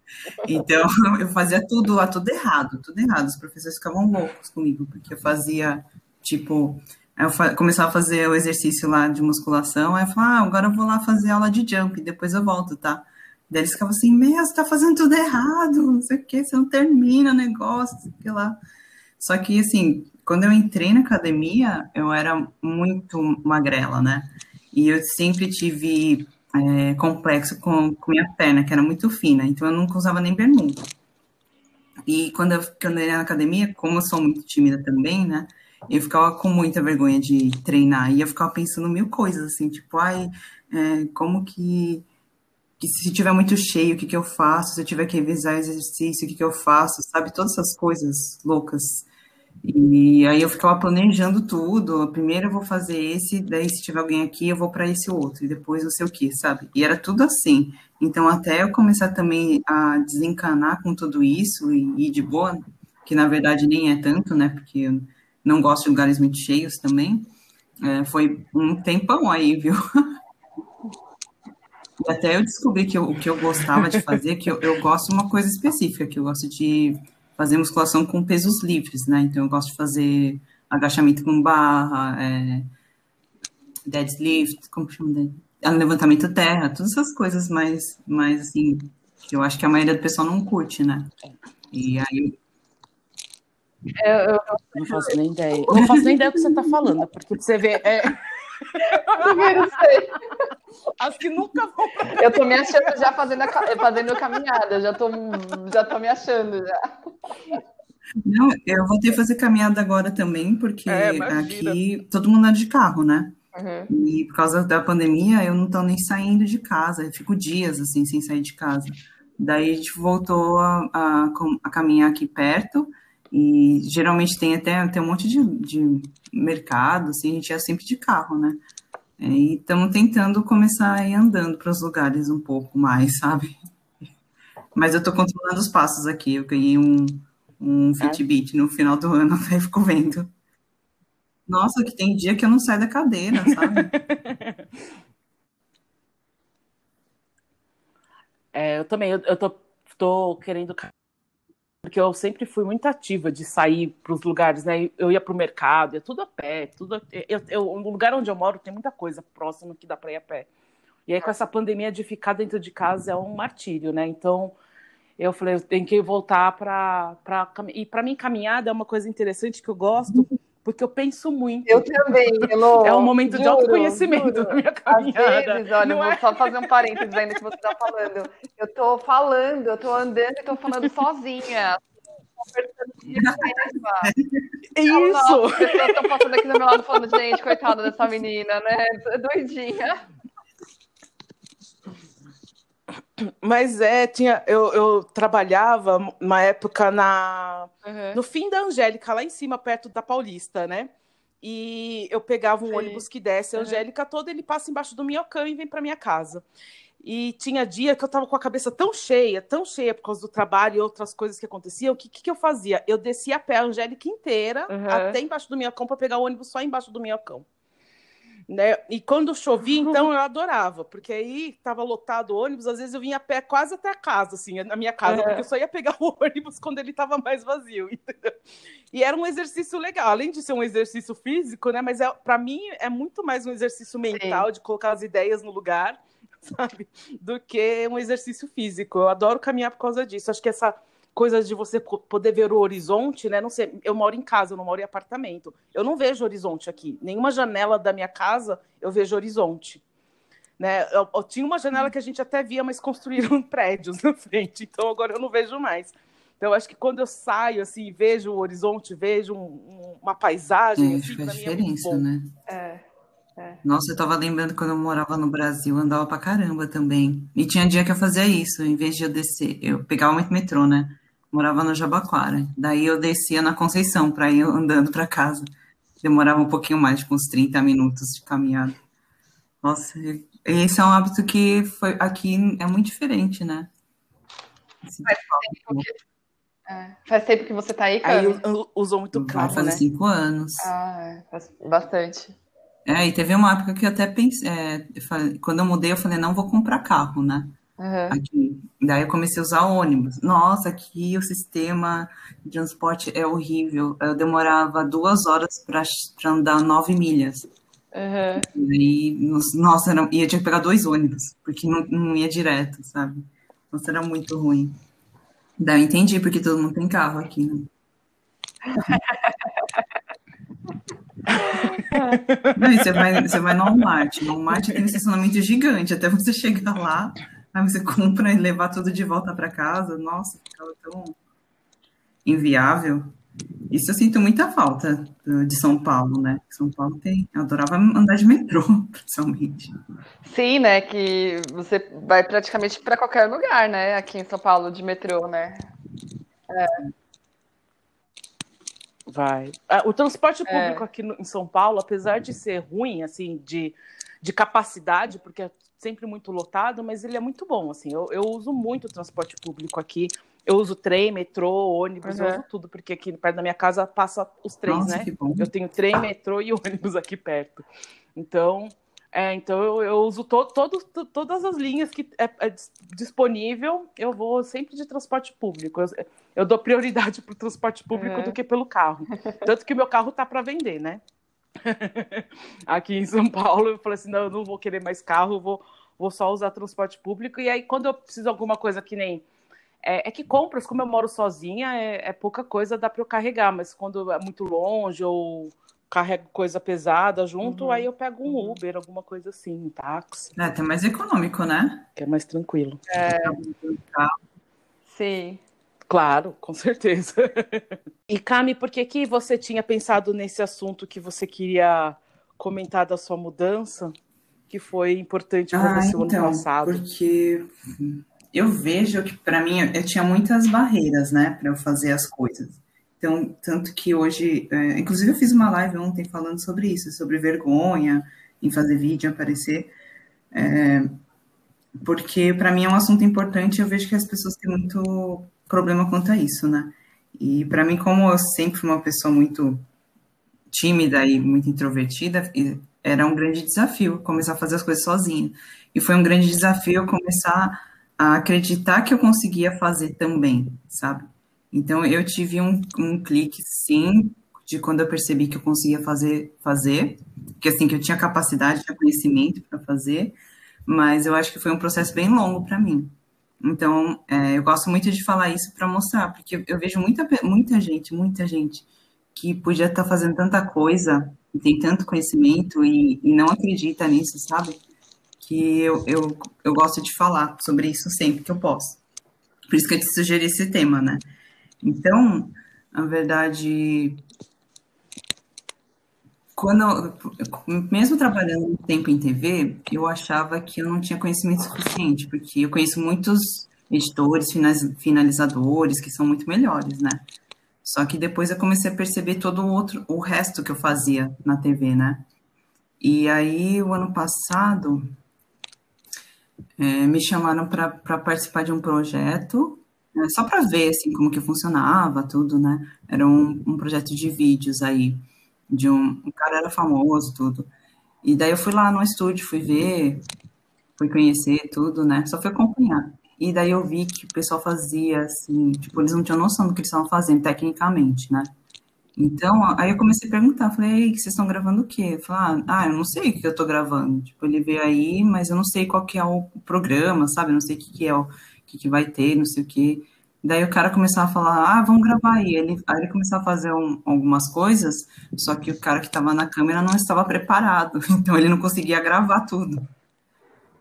Então, eu fazia tudo tudo errado, tudo errado. Os professores ficavam loucos comigo, porque eu fazia, tipo, eu começava a fazer o exercício lá de musculação, aí eu falava, ah, agora eu vou lá fazer aula de jump, depois eu volto, tá? Daí eles ficavam assim, meu, você tá fazendo tudo errado, não sei o que, você não termina o negócio, sei lá. Só que, assim, quando eu entrei na academia, eu era muito magrela, né? E eu sempre tive é, complexo com, com minha perna, que era muito fina, então eu nunca usava nem bermuda. E quando eu, quando eu na academia, como eu sou muito tímida também, né? Eu ficava com muita vergonha de treinar. E eu ficava pensando mil coisas, assim, tipo, ai, é, como que, que se tiver muito cheio, o que, que eu faço? Se eu tiver que revisar exercício, o que, que eu faço? Sabe? Todas essas coisas loucas e aí eu ficava planejando tudo. Primeiro eu vou fazer esse, daí se tiver alguém aqui, eu vou para esse outro, e depois não sei o que, sabe? E era tudo assim. Então, até eu começar também a desencanar com tudo isso e ir de boa, que na verdade nem é tanto, né? Porque eu não gosto de lugares muito cheios também. É, foi um tempão aí, viu? E até eu descobri que o que eu gostava de fazer, que eu, eu gosto de uma coisa específica, que eu gosto de fazer musculação com pesos livres, né? Então eu gosto de fazer agachamento com barra, é, deadlift, como chama? É, levantamento terra, todas essas coisas mais, mais assim, que eu acho que a maioria do pessoal não curte, né? E aí. Eu, eu não faço nem ideia. Não faço nem ideia do que você está falando, porque você vê. É... Eu sei. As que nunca vão. Eu tô me achando já fazendo a, fazendo a caminhada, já tô, já tô me achando já. Não, eu vou ter que fazer caminhada agora também, porque é, aqui todo mundo anda de carro, né? Uhum. E por causa da pandemia, eu não tô nem saindo de casa, eu fico dias assim sem sair de casa. Daí a gente voltou a, a, a caminhar aqui perto, e geralmente tem até tem um monte de, de mercado, assim, a gente ia sempre de carro, né? É, e estamos tentando começar a ir andando para os lugares um pouco mais, sabe? Mas eu estou controlando os passos aqui. Eu ganhei um, um Fitbit no final do ano, aí fico vendo. Nossa, que tem dia que eu não saio da cadeira, sabe? É, eu também, eu, eu tô, tô querendo porque eu sempre fui muito ativa de sair para os lugares, né? Eu ia para o mercado, ia tudo a pé, tudo. Eu, eu, no lugar onde eu moro tem muita coisa próxima que dá para ir a pé. E aí com essa pandemia de ficar dentro de casa é um martírio, né? Então eu falei, eu tenho que voltar para para e para mim caminhada é uma coisa interessante que eu gosto. Porque eu penso muito. Eu também, Elô. É um momento juro, de autoconhecimento juro. na minha caminhada. Às vezes, olha, vou é? só fazer um parênteses ainda que você está falando. Eu estou falando, eu estou andando e estou falando sozinha. É isso! Nossa, as pessoas estão passando aqui do meu lado falando, gente, coitada dessa menina, né? Doidinha. Mas é, tinha, eu, eu trabalhava uma época na, uhum. no fim da Angélica, lá em cima, perto da Paulista, né? E eu pegava um Sim. ônibus que desce a Angélica uhum. toda, ele passa embaixo do minhocão e vem para minha casa. E tinha dia que eu estava com a cabeça tão cheia, tão cheia por causa do trabalho e outras coisas que aconteciam. O que, que, que eu fazia? Eu descia a pé a Angélica inteira uhum. até embaixo do minhocão para pegar o ônibus só embaixo do minhocão. Né? E quando chovia, então eu adorava, porque aí estava lotado o ônibus, às vezes eu vinha a pé quase até a casa, assim, na minha casa, é. porque eu só ia pegar o ônibus quando ele estava mais vazio, entendeu? E era um exercício legal, além de ser um exercício físico, né? Mas é, para mim é muito mais um exercício mental Sim. de colocar as ideias no lugar, sabe? Do que um exercício físico. Eu adoro caminhar por causa disso. Acho que essa coisas de você poder ver o horizonte, né? Não sei, eu moro em casa, eu não moro em apartamento. Eu não vejo horizonte aqui. Nenhuma janela da minha casa eu vejo horizonte. Né? Eu, eu tinha uma janela que a gente até via, mas construíram prédios na frente, então agora eu não vejo mais. Então, acho que quando eu saio assim, vejo o horizonte, vejo um, um, uma paisagem, é, assim, faz é diferença, é né? É, é. Nossa, eu tava lembrando quando eu morava no Brasil, andava pra caramba também. E tinha dia que eu fazia isso, em vez de eu descer, eu pegava muito metrô, né? Morava no Jabaquara. Daí eu descia na Conceição para ir andando para casa. Demorava um pouquinho mais, tipo uns 30 minutos de caminhada. Nossa, esse é um hábito que foi, aqui é muito diferente, né? Faz tempo, que, é, faz tempo que você está aí, cara? Aí usou muito carro, Faz né? cinco anos. Ah, é, faz bastante. É, e teve uma época que eu até pensei, é, quando eu mudei, eu falei, não vou comprar carro, né? Uhum. Aqui. Daí eu comecei a usar ônibus. Nossa, aqui o sistema de transporte é horrível. Eu demorava duas horas para andar nove milhas. Uhum. E, nossa, era, ia tinha que pegar dois ônibus, porque não, não ia direto, sabe? Nossa, era muito ruim. Daí eu entendi porque todo mundo tem carro aqui, né? Não, você, vai, você vai no Walmart. No Walmart tem um estacionamento gigante. Até você chegar lá, Aí você compra e levar tudo de volta para casa. Nossa, ficava tão inviável. Isso eu sinto muita falta de São Paulo, né? São Paulo tem. Eu adorava andar de metrô, principalmente. Sim, né? Que você vai praticamente para qualquer lugar, né? Aqui em São Paulo, de metrô, né? É. Vai. Ah, o transporte é. público é. aqui no, em São Paulo, apesar de ser ruim, assim, de, de capacidade, porque sempre muito lotado, mas ele é muito bom, assim. Eu, eu uso muito o transporte público aqui. Eu uso trem, metrô, ônibus, uhum. eu uso tudo, porque aqui perto da minha casa passa os trens, Nossa, né? Eu tenho trem, metrô e ônibus aqui perto. Então, é, então eu, eu uso to, todo, to, todas as linhas que é, é, disponível, eu vou sempre de transporte público. Eu, eu dou prioridade para o transporte público uhum. do que pelo carro. Tanto que o meu carro tá para vender, né? aqui em São Paulo, eu falei assim, não, eu não vou querer mais carro, vou, vou só usar transporte público. E aí, quando eu preciso de alguma coisa que nem... É, é que compras, como eu moro sozinha, é, é pouca coisa, dá para eu carregar. Mas quando é muito longe ou carrego coisa pesada junto, uhum. aí eu pego um uhum. Uber, alguma coisa assim, um táxi. É até mais econômico, né? Que é mais tranquilo. É. Sim. Claro, com certeza. e Cami, por que, que você tinha pensado nesse assunto que você queria comentar da sua mudança, que foi importante para ah, você então, no ano passado? Porque eu vejo que para mim eu tinha muitas barreiras, né, para eu fazer as coisas. Então, tanto que hoje, é, inclusive eu fiz uma live ontem falando sobre isso, sobre vergonha em fazer vídeo, aparecer, é, porque para mim é um assunto importante. Eu vejo que as pessoas têm muito problema quanto a isso, né? E para mim, como eu sempre fui uma pessoa muito tímida e muito introvertida, era um grande desafio começar a fazer as coisas sozinha. E foi um grande desafio começar a acreditar que eu conseguia fazer também, sabe? Então eu tive um, um clique, sim, de quando eu percebi que eu conseguia fazer, fazer, que assim que eu tinha capacidade, tinha conhecimento para fazer, mas eu acho que foi um processo bem longo para mim. Então, é, eu gosto muito de falar isso para mostrar, porque eu vejo muita, muita gente, muita gente que podia estar tá fazendo tanta coisa, tem tanto conhecimento e, e não acredita nisso, sabe? Que eu, eu, eu gosto de falar sobre isso sempre que eu posso. Por isso que eu te sugeri esse tema, né? Então, na verdade, quando mesmo trabalhando um tempo em TV, eu achava que eu não tinha conhecimento suficiente, porque eu conheço muitos editores, finalizadores que são muito melhores, né? Só que depois eu comecei a perceber todo o outro, o resto que eu fazia na TV, né? E aí, o ano passado, é, me chamaram para participar de um projeto, né, só para ver, assim, como que funcionava, tudo, né? Era um, um projeto de vídeos aí, de um, um cara era famoso, tudo. E daí eu fui lá no estúdio, fui ver, fui conhecer tudo, né? Só fui acompanhar. E daí eu vi que o pessoal fazia assim, tipo, eles não tinham noção do que eles estavam fazendo tecnicamente, né? Então, aí eu comecei a perguntar, falei, Ei, vocês estão gravando o quê? Eu falei, ah, eu não sei o que eu tô gravando. Tipo, ele veio aí, mas eu não sei qual que é o programa, sabe? Eu não sei o que, que é o que, que vai ter, não sei o que. Daí o cara começava a falar, ah, vamos gravar aí. Ele, aí ele começava a fazer um, algumas coisas, só que o cara que estava na câmera não estava preparado, então ele não conseguia gravar tudo.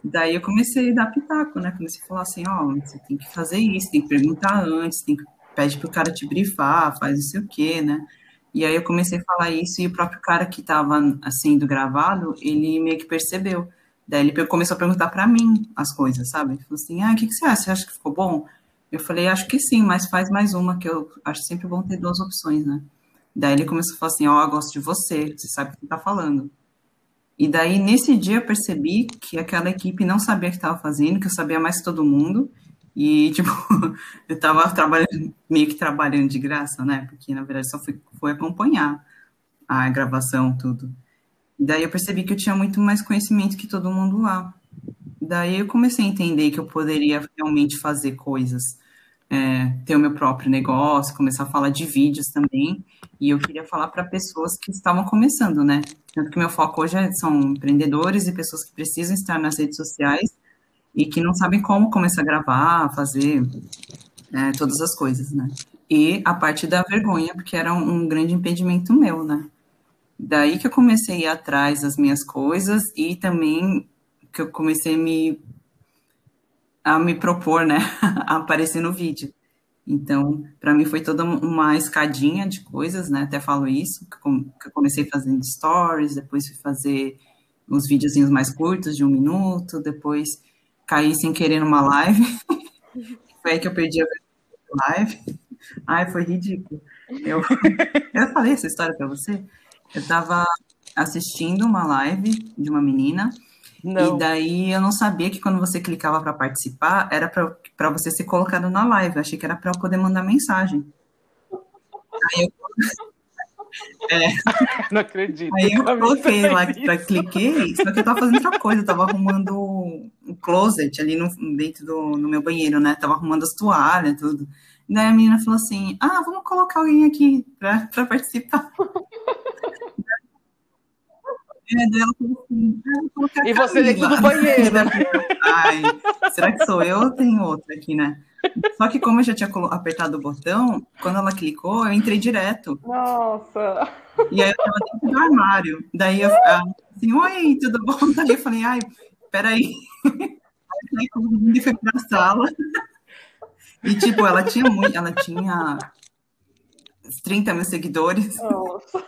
Daí eu comecei a dar pitaco, né? Comecei a falar assim, ó, oh, você tem que fazer isso, tem que perguntar antes, tem que pede para o cara te brifar, faz não sei o quê, né? E aí eu comecei a falar isso e o próprio cara que estava sendo gravado, ele meio que percebeu. Daí ele começou a perguntar para mim as coisas, sabe? Ele falou assim, ah, o que, que você acha? Você acha que ficou bom? Eu falei, acho que sim, mas faz mais uma, que eu acho sempre bom ter duas opções, né? Daí ele começou a falar assim, ó, oh, eu gosto de você, você sabe o que tá falando. E daí, nesse dia, eu percebi que aquela equipe não sabia o que estava fazendo, que eu sabia mais que todo mundo. E, tipo, eu estava trabalhando, meio que trabalhando de graça, né? Porque, na verdade, só fui, fui acompanhar a gravação, tudo. E daí eu percebi que eu tinha muito mais conhecimento que todo mundo lá. Daí eu comecei a entender que eu poderia realmente fazer coisas é, ter o meu próprio negócio, começar a falar de vídeos também. E eu queria falar para pessoas que estavam começando, né? Tanto que meu foco hoje é, são empreendedores e pessoas que precisam estar nas redes sociais e que não sabem como começar a gravar, fazer é, todas as coisas, né? E a parte da vergonha, porque era um, um grande impedimento meu, né? Daí que eu comecei a ir atrás das minhas coisas e também que eu comecei a me a me propor, né, a aparecer no vídeo. Então, para mim foi toda uma escadinha de coisas, né? Até falo isso, que eu comecei fazendo stories, depois fui fazer uns videozinhos mais curtos, de um minuto, depois caí sem querer numa live. foi aí que eu perdi a live. Ai, foi ridículo. Eu, eu falei essa história para você. Eu estava assistindo uma live de uma menina não. E daí eu não sabia que quando você clicava para participar, era para você ser colocado na live. Eu achei que era para eu poder mandar mensagem. Aí eu... É. Não acredito. Aí eu coloquei lá, pra, cliquei, só que eu tava fazendo outra coisa, eu tava arrumando um closet ali no, dentro do no meu banheiro, né? Tava arrumando as toalhas, tudo. Daí a menina falou assim: Ah, vamos colocar alguém aqui para participar. É, dela assim, ah, E você dentro do banheiro. Ai, será que sou eu ou tem outro aqui, né? Só que como eu já tinha apertado o botão, quando ela clicou, eu entrei direto. Nossa! E aí eu tava dentro do armário. Daí eu assim, oi, tudo bom? Daí eu falei, ai, peraí. Aí eu fui pra sala. E tipo, ela tinha muito, ela tinha 30 mil seguidores. Nossa.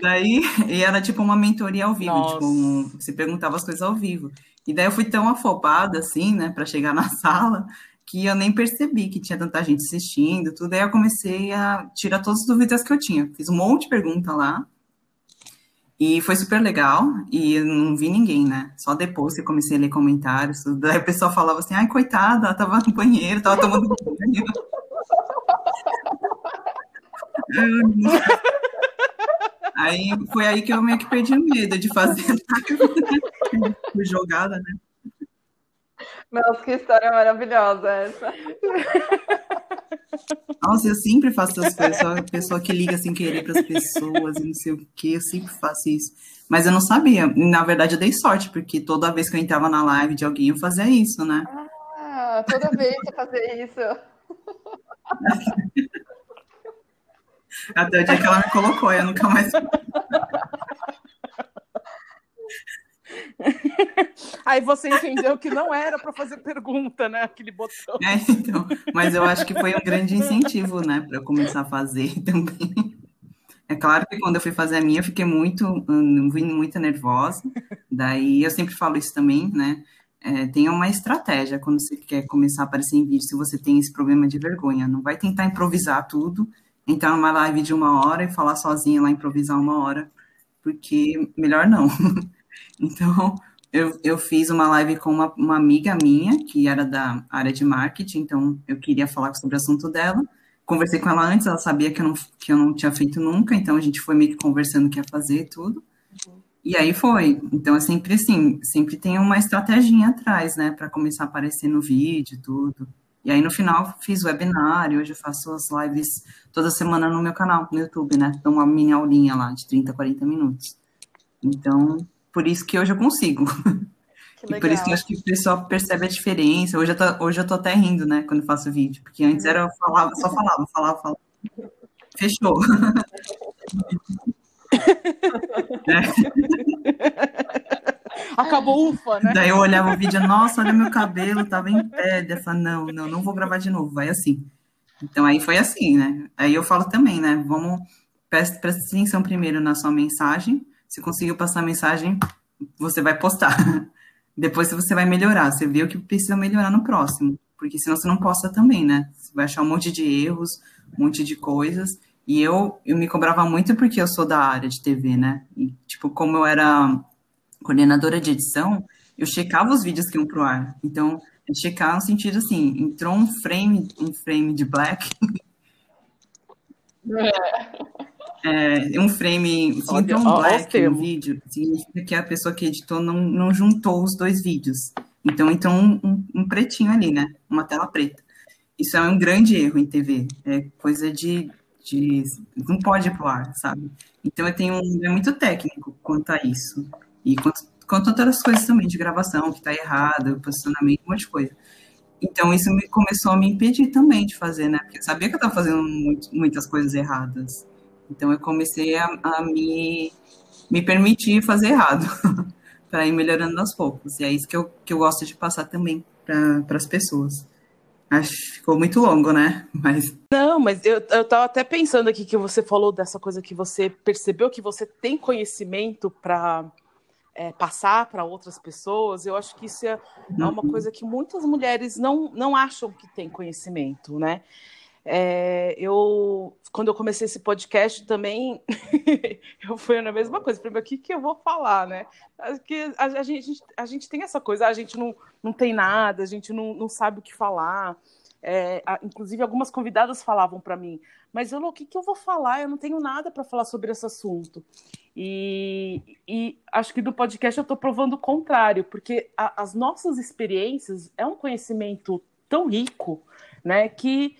Daí, e era tipo uma mentoria ao vivo, tipo, um, você perguntava as coisas ao vivo. E daí eu fui tão afobada, assim, né, para chegar na sala, que eu nem percebi que tinha tanta gente assistindo, tudo. Aí eu comecei a tirar todas as dúvidas que eu tinha. Fiz um monte de pergunta lá. E foi super legal, e eu não vi ninguém, né? Só depois que comecei a ler comentários, tudo. Daí o pessoal falava assim, ai, coitada, ela tava no banheiro, tava tomando banho. aí foi aí que eu meio que perdi medo de fazer Fui jogada, né? Nossa, que história maravilhosa essa. Nossa, eu sempre faço essas coisas, a pessoa que liga sem querer para as pessoas e não sei o que, eu sempre faço isso. Mas eu não sabia. Na verdade, eu dei sorte, porque toda vez que eu entrava na live de alguém, eu fazia isso, né? Ah, toda vez você fazia isso. Até o dia que ela me colocou, eu nunca mais. Aí você entendeu que não era para fazer pergunta, né? Aquele botão. É, então. Mas eu acho que foi um grande incentivo, né, para eu começar a fazer também. É claro que quando eu fui fazer a minha, eu fiquei muito, muito nervosa. Daí eu sempre falo isso também, né? É, tenha uma estratégia quando você quer começar a aparecer em vídeo, se você tem esse problema de vergonha. Não vai tentar improvisar tudo, entrar numa live de uma hora e falar sozinha lá, improvisar uma hora, porque melhor não. Então, eu, eu fiz uma live com uma, uma amiga minha, que era da área de marketing, então eu queria falar sobre o assunto dela. Conversei com ela antes, ela sabia que eu não, que eu não tinha feito nunca, então a gente foi meio que conversando o que ia fazer tudo. Uhum. E aí foi. Então é sempre assim, sempre tem uma estratégia atrás, né, para começar a aparecer no vídeo tudo. E aí no final fiz webinar, hoje eu faço as lives toda semana no meu canal, no YouTube, né? Dou uma mini aulinha lá de 30, 40 minutos. Então, por isso que hoje eu consigo. E por isso que eu acho que o pessoal percebe a diferença. Hoje eu tô, hoje eu tô até rindo, né, quando eu faço vídeo, porque antes era eu falava, só falava, falava, falava. Fechou. é. Acabou ufa, né? Daí eu olhava o vídeo, nossa, olha meu cabelo, tava em pé. Daí eu falava, não, não, não vou gravar de novo, vai assim. Então aí foi assim, né? Aí eu falo também, né? Vamos, presta, presta atenção primeiro na sua mensagem, se conseguiu passar a mensagem, você vai postar. Depois você vai melhorar, você vê o que precisa melhorar no próximo. Porque senão você não posta também, né? Você vai achar um monte de erros, um monte de coisas. E eu, eu me cobrava muito porque eu sou da área de TV, né? E, tipo, como eu era coordenadora de edição, eu checava os vídeos que iam pro ar. Então, checar no sentido assim, entrou um frame, um frame de black. É é, um frame, se entrou um black no vídeo, significa que a pessoa que editou não, não juntou os dois vídeos. Então entrou um, um, um, pretinho ali, né? Uma tela preta. Isso é um grande erro em TV. É coisa de. de não pode ir pro ar, sabe? Então eu tenho um, é muito técnico quanto a isso. E quanto, quanto outras coisas também, de gravação, que está errado, posicionamento, um monte de coisa. Então isso me começou a me impedir também de fazer, né? Porque eu sabia que eu estava fazendo muito, muitas coisas erradas. Então eu comecei a, a me, me permitir fazer errado, para ir melhorando aos poucos. E é isso que eu, que eu gosto de passar também para as pessoas. Acho que ficou muito longo, né? Mas. Não, mas eu, eu tava até pensando aqui que você falou dessa coisa que você percebeu que você tem conhecimento para é, passar para outras pessoas. Eu acho que isso é, é uma uhum. coisa que muitas mulheres não, não acham que tem conhecimento, né? É, eu, quando eu comecei esse podcast também, eu fui na mesma coisa. Primeiro, o que, que eu vou falar, né? Porque a, a, gente, a gente tem essa coisa, a gente não, não tem nada, a gente não, não sabe o que falar. É, inclusive, algumas convidadas falavam para mim, mas eu, o que, que eu vou falar? Eu não tenho nada para falar sobre esse assunto. E, e acho que do podcast eu estou provando o contrário, porque a, as nossas experiências é um conhecimento tão rico, né, que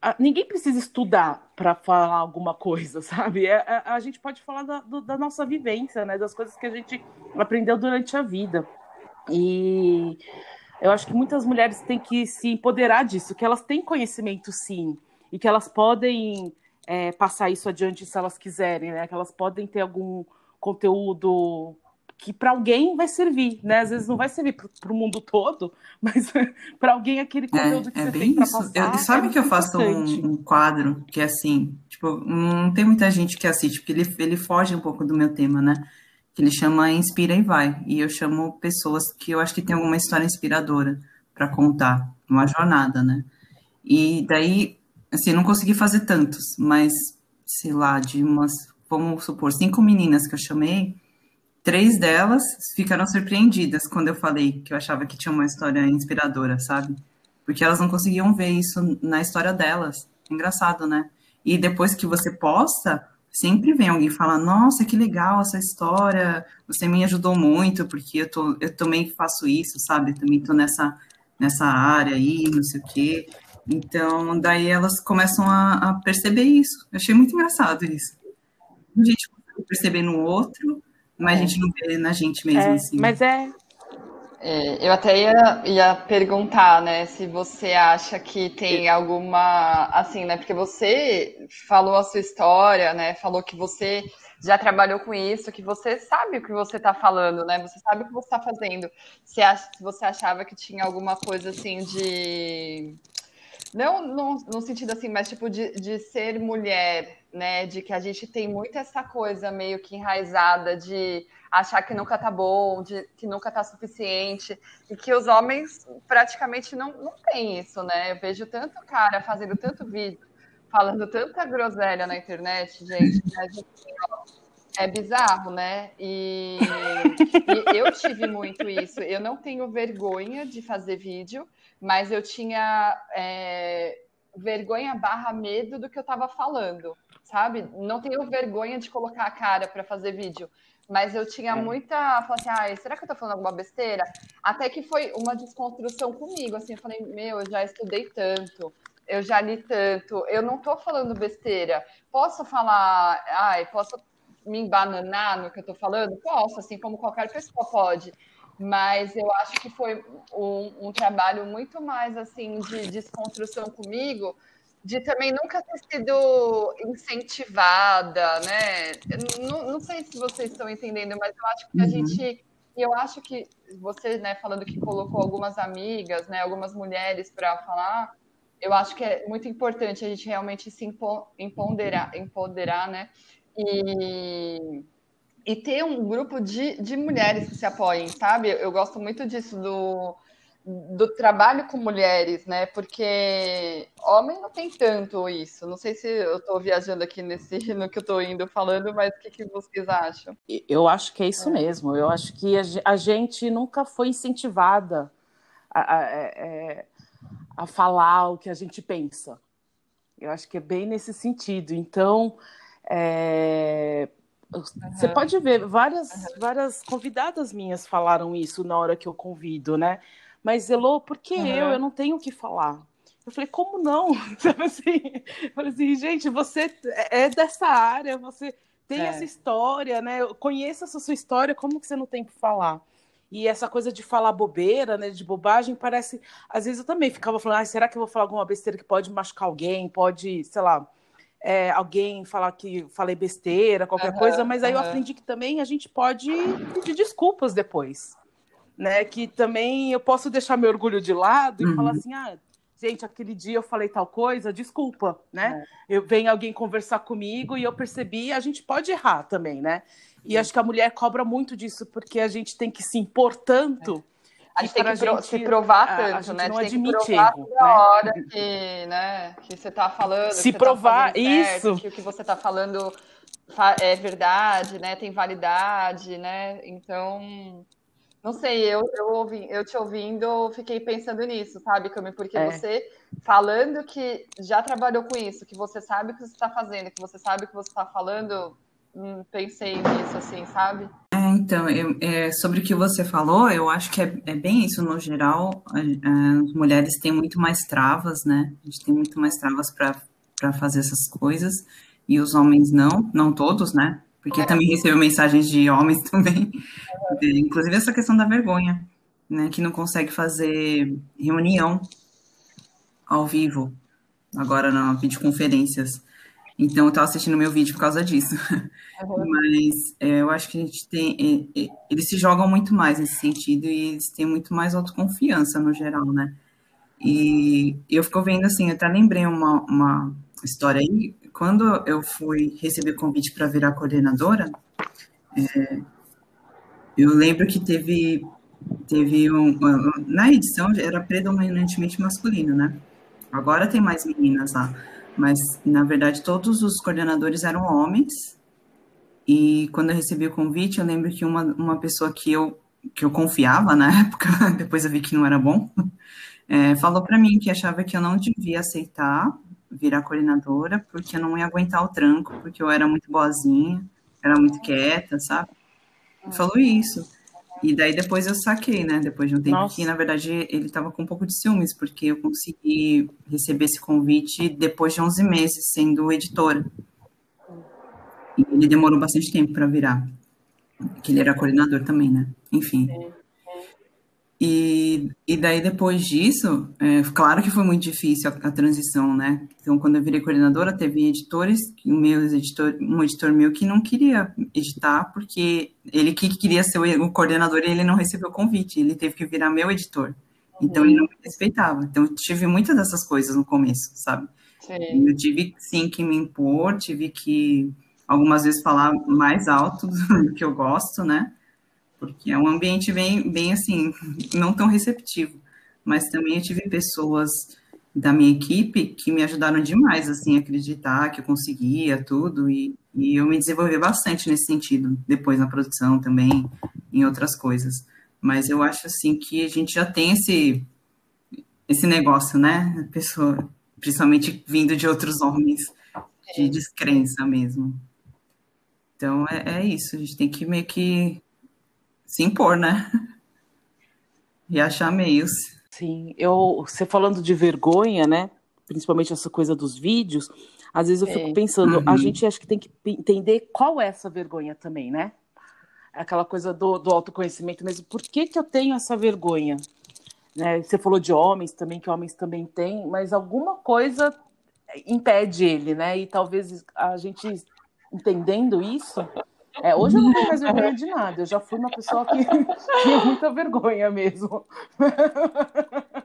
a, ninguém precisa estudar para falar alguma coisa, sabe? É, a, é, a, gente pode falar da, do, da, nossa vivência, né? Das coisas que a gente aprendeu durante a vida. E eu acho que muitas mulheres têm que se empoderar disso, que elas têm conhecimento sim, e que elas podem é, passar isso adiante se elas quiserem, né? Que elas podem ter algum conteúdo que para alguém vai servir, né? Às vezes não vai servir para o mundo todo, mas para alguém aquele conteúdo é, que é você tem para passar. Eu, sabe é que eu faço um, um, quadro que é assim, tipo, não tem muita gente que assiste, porque ele, ele foge um pouco do meu tema, né? Que ele chama Inspira e Vai. E eu chamo pessoas que eu acho que tem alguma história inspiradora para contar, uma jornada, né? E daí, assim, não consegui fazer tantos, mas sei lá, de umas, vamos supor, cinco meninas que eu chamei, três delas ficaram surpreendidas quando eu falei que eu achava que tinha uma história inspiradora, sabe? Porque elas não conseguiam ver isso na história delas. Engraçado, né? E depois que você posta, sempre vem alguém falar: Nossa, que legal essa história, você me ajudou muito, porque eu, tô, eu também faço isso, sabe? Eu também tô nessa, nessa área aí, não sei o quê. Então, daí elas começam a, a perceber isso. Eu achei muito engraçado isso. A gente perceber no outro, mas a gente não vê na gente mesmo, é, assim. Mas é... é. Eu até ia, ia perguntar, né, se você acha que tem alguma, assim, né, porque você falou a sua história, né, falou que você já trabalhou com isso, que você sabe o que você está falando, né, você sabe o que você está fazendo. Se, acha, se você achava que tinha alguma coisa, assim, de não no, no, sentido assim, mas tipo de, de ser mulher, né? De que a gente tem muito essa coisa meio que enraizada de achar que nunca tá bom, de que nunca tá suficiente, e que os homens praticamente não, não têm isso, né? Eu vejo tanto cara fazendo tanto vídeo, falando tanta groselha na internet, gente, é bizarro, né? E, e eu tive muito isso. Eu não tenho vergonha de fazer vídeo mas eu tinha é, vergonha barra medo do que eu estava falando, sabe? Não tenho vergonha de colocar a cara para fazer vídeo, mas eu tinha é. muita. Falei assim, ah, será que eu estou falando alguma besteira? Até que foi uma desconstrução comigo, assim, eu falei, meu, eu já estudei tanto, eu já li tanto, eu não estou falando besteira. Posso falar, ai, posso me embananar no que eu estou falando? Posso, assim como qualquer pessoa pode mas eu acho que foi um, um, trabalho muito mais assim de desconstrução comigo, de também nunca ter sido incentivada, né? Não, não sei se vocês estão entendendo, mas eu acho que a uhum. gente e eu acho que você, né, falando que colocou algumas amigas, né, algumas mulheres para falar, eu acho que é muito importante a gente realmente se empoderar, empoderar, né? E e ter um grupo de, de mulheres que se apoiem, sabe? Eu gosto muito disso do, do trabalho com mulheres, né? Porque homem não tem tanto isso. Não sei se eu estou viajando aqui nesse no que eu estou indo falando, mas o que, que vocês acham? Eu acho que é isso é. mesmo. Eu acho que a, gente nunca foi incentivada a, a, a, é, é, a falar o que a gente pensa. Eu acho que é bem nesse sentido. Então, é, você uhum. pode ver, várias, uhum. várias convidadas minhas falaram isso na hora que eu convido, né? Mas, Elô, por que uhum. eu? Eu não tenho o que falar. Eu falei, como não? Sabe assim? Eu falei assim, gente, você é dessa área, você tem é. essa história, né? Eu conheço essa sua história, como que você não tem que falar? E essa coisa de falar bobeira, né, de bobagem, parece. Às vezes eu também ficava falando, ah, será que eu vou falar alguma besteira que pode machucar alguém, pode, sei lá, é, alguém falar que falei besteira, qualquer uhum, coisa, mas aí uhum. eu aprendi que também a gente pode pedir desculpas depois. Né? Que também eu posso deixar meu orgulho de lado e uhum. falar assim, ah, gente, aquele dia eu falei tal coisa, desculpa, né? É. Eu vem alguém conversar comigo e eu percebi, a gente pode errar também, né? E acho que a mulher cobra muito disso, porque a gente tem que se impor tanto. É a gente tem que gente, se provar tanto, a, a né? Não a gente tem que provar erro, toda né? hora que, né, que você está falando. Se provar, tá isso. Certo, que o que você está falando é verdade, né? Tem validade, né? Então, não sei, eu, eu, ouvi, eu te ouvindo, fiquei pensando nisso, sabe, Cami? Porque é. você falando que já trabalhou com isso, que você sabe o que você está fazendo, que você sabe o que você está falando, hum, pensei nisso, assim, sabe? então, eu, é, sobre o que você falou, eu acho que é, é bem isso no geral. as mulheres têm muito mais travas, né? A gente tem muito mais travas para fazer essas coisas, e os homens não, não todos, né? Porque também recebo mensagens de homens também, inclusive essa questão da vergonha, né? Que não consegue fazer reunião ao vivo, agora nas videoconferências. Então, eu estava assistindo meu vídeo por causa disso. Uhum. Mas é, eu acho que a gente tem. É, é, eles se jogam muito mais nesse sentido e eles têm muito mais autoconfiança no geral, né? E eu fico vendo assim, eu até lembrei uma, uma história aí. Quando eu fui receber convite para virar coordenadora, é, eu lembro que teve. Teve um. Na edição era predominantemente masculino, né? Agora tem mais meninas lá mas na verdade todos os coordenadores eram homens. E quando eu recebi o convite, eu lembro que uma, uma pessoa que eu, que eu confiava na época, depois eu vi que não era bom, é, falou para mim que achava que eu não devia aceitar virar coordenadora, porque eu não ia aguentar o tranco, porque eu era muito boazinha, era muito quieta, sabe? Falou isso. E daí depois eu saquei, né? Depois de um tempo Nossa. que, na verdade, ele estava com um pouco de ciúmes, porque eu consegui receber esse convite depois de 11 meses sendo editora. E ele demorou bastante tempo para virar. Que ele era coordenador também, né? Enfim. É. E, e daí, depois disso, é, claro que foi muito difícil a, a, transição, né? Então, quando eu virei coordenadora, teve editores, um, meus editor, um editor meu que não queria editar, porque ele que queria ser o, o coordenador e ele não recebeu o convite, ele teve que virar meu editor. Então, ele não me respeitava. Então, eu tive muitas dessas coisas no começo, sabe? Sim. Eu tive, sim, que me impor, tive que, algumas vezes, falar mais alto do que eu gosto, né? Porque é um ambiente bem, bem assim, não tão receptivo. Mas também eu tive pessoas da minha equipe que me ajudaram demais, assim, a acreditar que eu conseguia tudo, e, e eu me desenvolvi bastante nesse sentido, depois na produção também, em outras coisas. Mas eu acho, assim, que a gente já tem esse, esse negócio, né? A pessoa, principalmente vindo de outros homens, de descrença mesmo. Então, é, é isso, a gente tem que meio que se impor, né? E achar meios. Sim, eu, você falando de vergonha, né? Principalmente essa coisa dos vídeos, às vezes eu fico é. pensando, uhum. a gente acho que tem que entender qual é essa vergonha também, né? Aquela coisa do, do autoconhecimento mesmo. Por que, que eu tenho essa vergonha? Né? Você falou de homens também, que homens também têm, mas alguma coisa impede ele, né? E talvez a gente entendendo isso, é, hoje eu não tenho mais vergonha de nada. Eu já fui uma pessoa que tinha muita vergonha mesmo.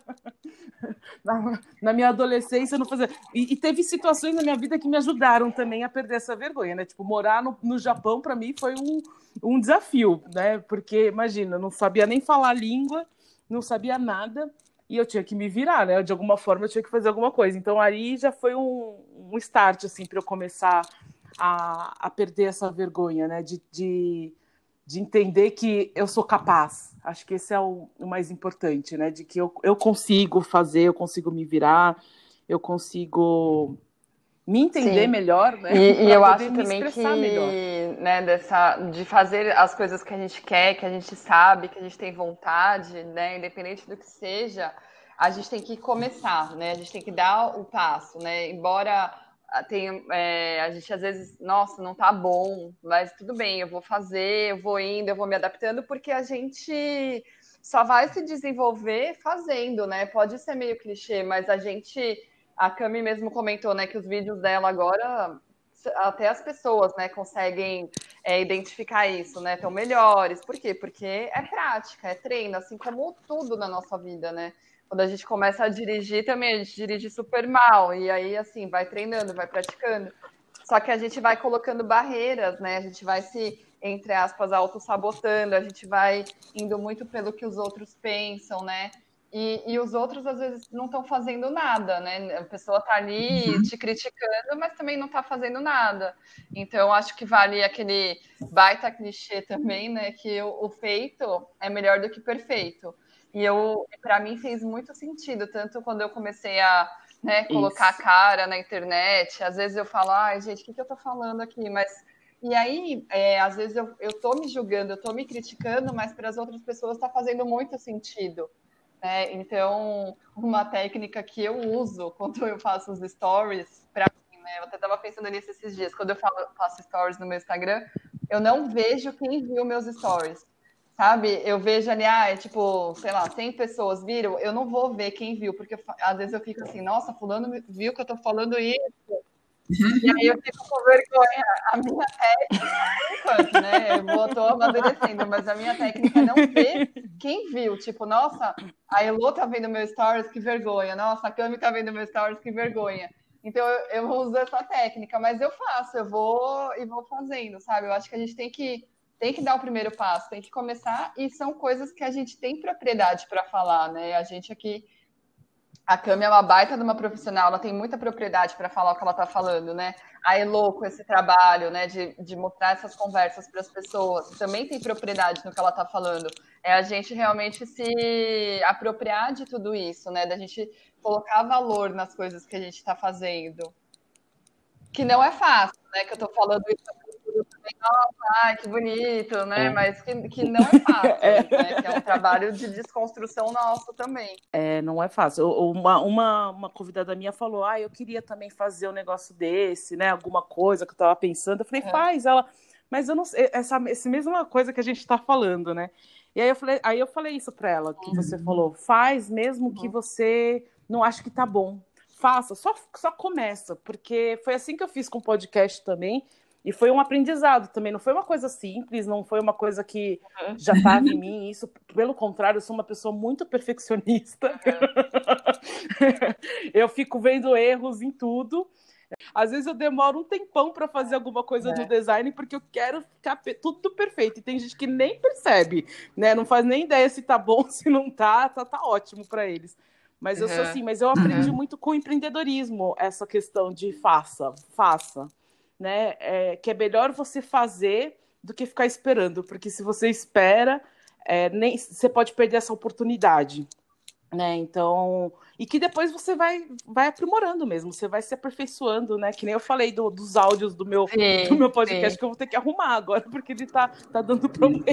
Na, na, minha adolescência, não fazia. E, e, teve situações na minha vida que me ajudaram também a perder essa vergonha, né? Tipo, morar no, no Japão, para mim, foi um, um desafio, né? Porque, imagina, não sabia nem falar a língua, não sabia nada, e eu tinha que me virar, né? De alguma forma, eu tinha que fazer alguma coisa. Então, aí já foi um, um start, assim, para eu começar a, a perder essa vergonha, né? De, de, de, entender que eu sou capaz. Acho que esse é o, o mais importante, né? De que eu, eu consigo fazer, eu consigo me virar, eu consigo me entender Sim. melhor, né? E, e eu acho também que, melhor. né, dessa, de fazer as coisas que a gente quer, que a gente sabe, que a gente tem vontade, né, independente do que seja, a gente tem que começar, né? A gente tem que dar o passo, né? Embora tem, é, a gente às vezes, nossa, não tá bom, mas tudo bem, eu vou fazer, eu vou indo, eu vou me adaptando, porque a gente só vai se desenvolver fazendo, né? Pode ser meio clichê, mas a gente, a Cami mesmo comentou, né, que os vídeos dela agora, até as pessoas, né, conseguem é, identificar isso, né? Estão melhores. Por quê? Porque é prática, é treino, assim como tudo na nossa vida, né? Quando a gente começa a dirigir também, a gente dirige super mal. E aí, assim, vai treinando, vai praticando. Só que a gente vai colocando barreiras, né? A gente vai se, entre aspas, auto-sabotando, a gente vai indo muito pelo que os outros pensam, né? E, e os outros, às vezes, não estão fazendo nada, né? A pessoa está ali uhum. te criticando, mas também não está fazendo nada. Então, acho que vale aquele baita clichê também, né? Que o, o feito é melhor do que perfeito. E eu, para mim, fez muito sentido, tanto quando eu comecei a né, colocar Isso. a cara na internet. Às vezes eu falo, ai, gente, o que, que eu tô falando aqui? Mas e aí, é, às vezes eu, eu tô me julgando, eu tô me criticando, mas para as outras pessoas está fazendo muito sentido. Né? Então, uma técnica que eu uso quando eu faço os stories, para mim, né? Eu até estava pensando nisso esses dias, quando eu falo, faço stories no meu Instagram, eu não vejo quem viu meus stories sabe? Eu vejo ali, ah, é tipo, sei lá, 100 pessoas viram, eu não vou ver quem viu, porque às vezes eu fico assim, nossa, fulano viu que eu tô falando isso, E aí eu fico com vergonha. A minha técnica, enquanto, né? Eu tô amadurecendo, mas a minha técnica é não ver quem viu. Tipo, nossa, a Elo tá vendo meu stories, que vergonha. Nossa, a Cami tá vendo meu stories, que vergonha. Então eu, eu uso essa técnica, mas eu faço, eu vou e vou fazendo, sabe? Eu acho que a gente tem que tem que dar o primeiro passo, tem que começar, e são coisas que a gente tem propriedade para falar, né? A gente aqui a Cami é uma baita de uma profissional, ela tem muita propriedade para falar o que ela está falando, né? A Elo com esse trabalho, né, de, de mostrar essas conversas para as pessoas, também tem propriedade no que ela está falando. É a gente realmente se apropriar de tudo isso, né? Da gente colocar valor nas coisas que a gente está fazendo. Que não é fácil, né? Que eu estou falando isso nossa, ai, que bonito, né? É. Mas que, que não é fácil, é. Né? Que é um trabalho de desconstrução nosso também. É, não é fácil. Uma, uma, uma convidada minha falou, ah, eu queria também fazer um negócio desse, né? Alguma coisa que eu tava pensando. Eu falei, é. faz. Ela, mas eu não sei, essa, essa mesma coisa que a gente tá falando, né? E aí eu falei, aí eu falei isso para ela, que uhum. você falou, faz mesmo uhum. que você não ache que tá bom. Faça, só, só começa, porque foi assim que eu fiz com o podcast também. E foi um aprendizado também, não foi uma coisa simples, não foi uma coisa que uhum. já estava em mim. Isso, pelo contrário, eu sou uma pessoa muito perfeccionista. Uhum. eu fico vendo erros em tudo. Às vezes eu demoro um tempão para fazer alguma coisa é. no design porque eu quero ficar tudo perfeito. E tem gente que nem percebe, né? Não faz nem ideia se tá bom, se não tá, tá, tá ótimo para eles. Mas eu sou assim, mas eu aprendi uhum. muito com o empreendedorismo essa questão de faça, faça né? É, que é melhor você fazer do que ficar esperando, porque se você espera, é, nem você pode perder essa oportunidade, né? Então, e que depois você vai, vai aprimorando mesmo, você vai se aperfeiçoando, né? Que nem eu falei do, dos áudios do meu, sim, do meu podcast, sim. que eu vou ter que arrumar agora, porque ele tá, tá dando problema.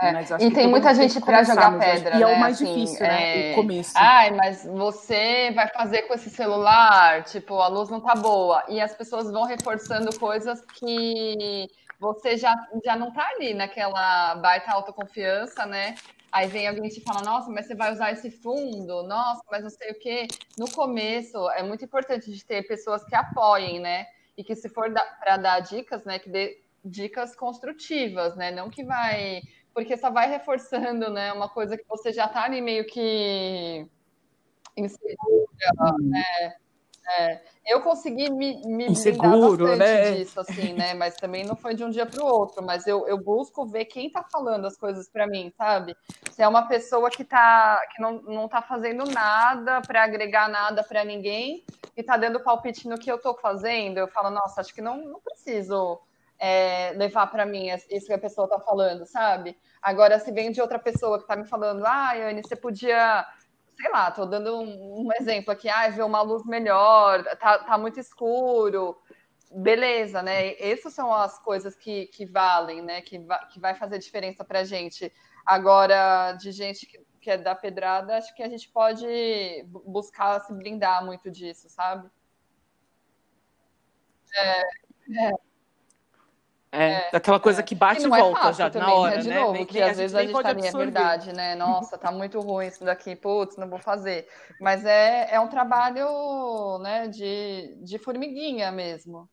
É. e tem muita gente para jogar pedra. E né? é o mais assim, difícil, né? É... O começo. Ai, mas você vai fazer com esse celular, tipo, a luz não tá boa. E as pessoas vão reforçando coisas que você já, já não tá ali naquela baita autoconfiança, né? Aí vem alguém te fala, nossa, mas você vai usar esse fundo, nossa, mas não sei o quê. No começo, é muito importante de ter pessoas que apoiem, né? E que se for para dar dicas, né, que dê dicas construtivas, né? Não que vai. Porque só vai reforçando, né? Uma coisa que você já tá ali meio que insegura, né? É, eu consegui me, me Inseguro, bastante né? disso, assim, né? Mas também não foi de um dia para o outro. Mas eu, eu busco ver quem está falando as coisas para mim, sabe? Se é uma pessoa que, tá, que não, não tá fazendo nada para agregar nada para ninguém e está dando palpite no que eu estou fazendo, eu falo, nossa, acho que não, não preciso é, levar para mim isso que a pessoa está falando, sabe? Agora, se vem de outra pessoa que está me falando, ah, Anne, você podia sei lá, tô dando um, um exemplo aqui, ah, ver uma luz melhor, tá, tá muito escuro, beleza, né? Essas são as coisas que, que valem, né? Que, va que vai fazer diferença pra gente. Agora, de gente que, que é da pedrada, acho que a gente pode buscar se blindar muito disso, sabe? É, é. É, é, aquela coisa é. que bate e, e é volta é já também, na hora, né? De novo, Nem, que às vezes a gente tá ali, é verdade, né? Nossa, tá muito ruim isso daqui, putz, não vou fazer. Mas é, é um trabalho, né, de, de formiguinha mesmo.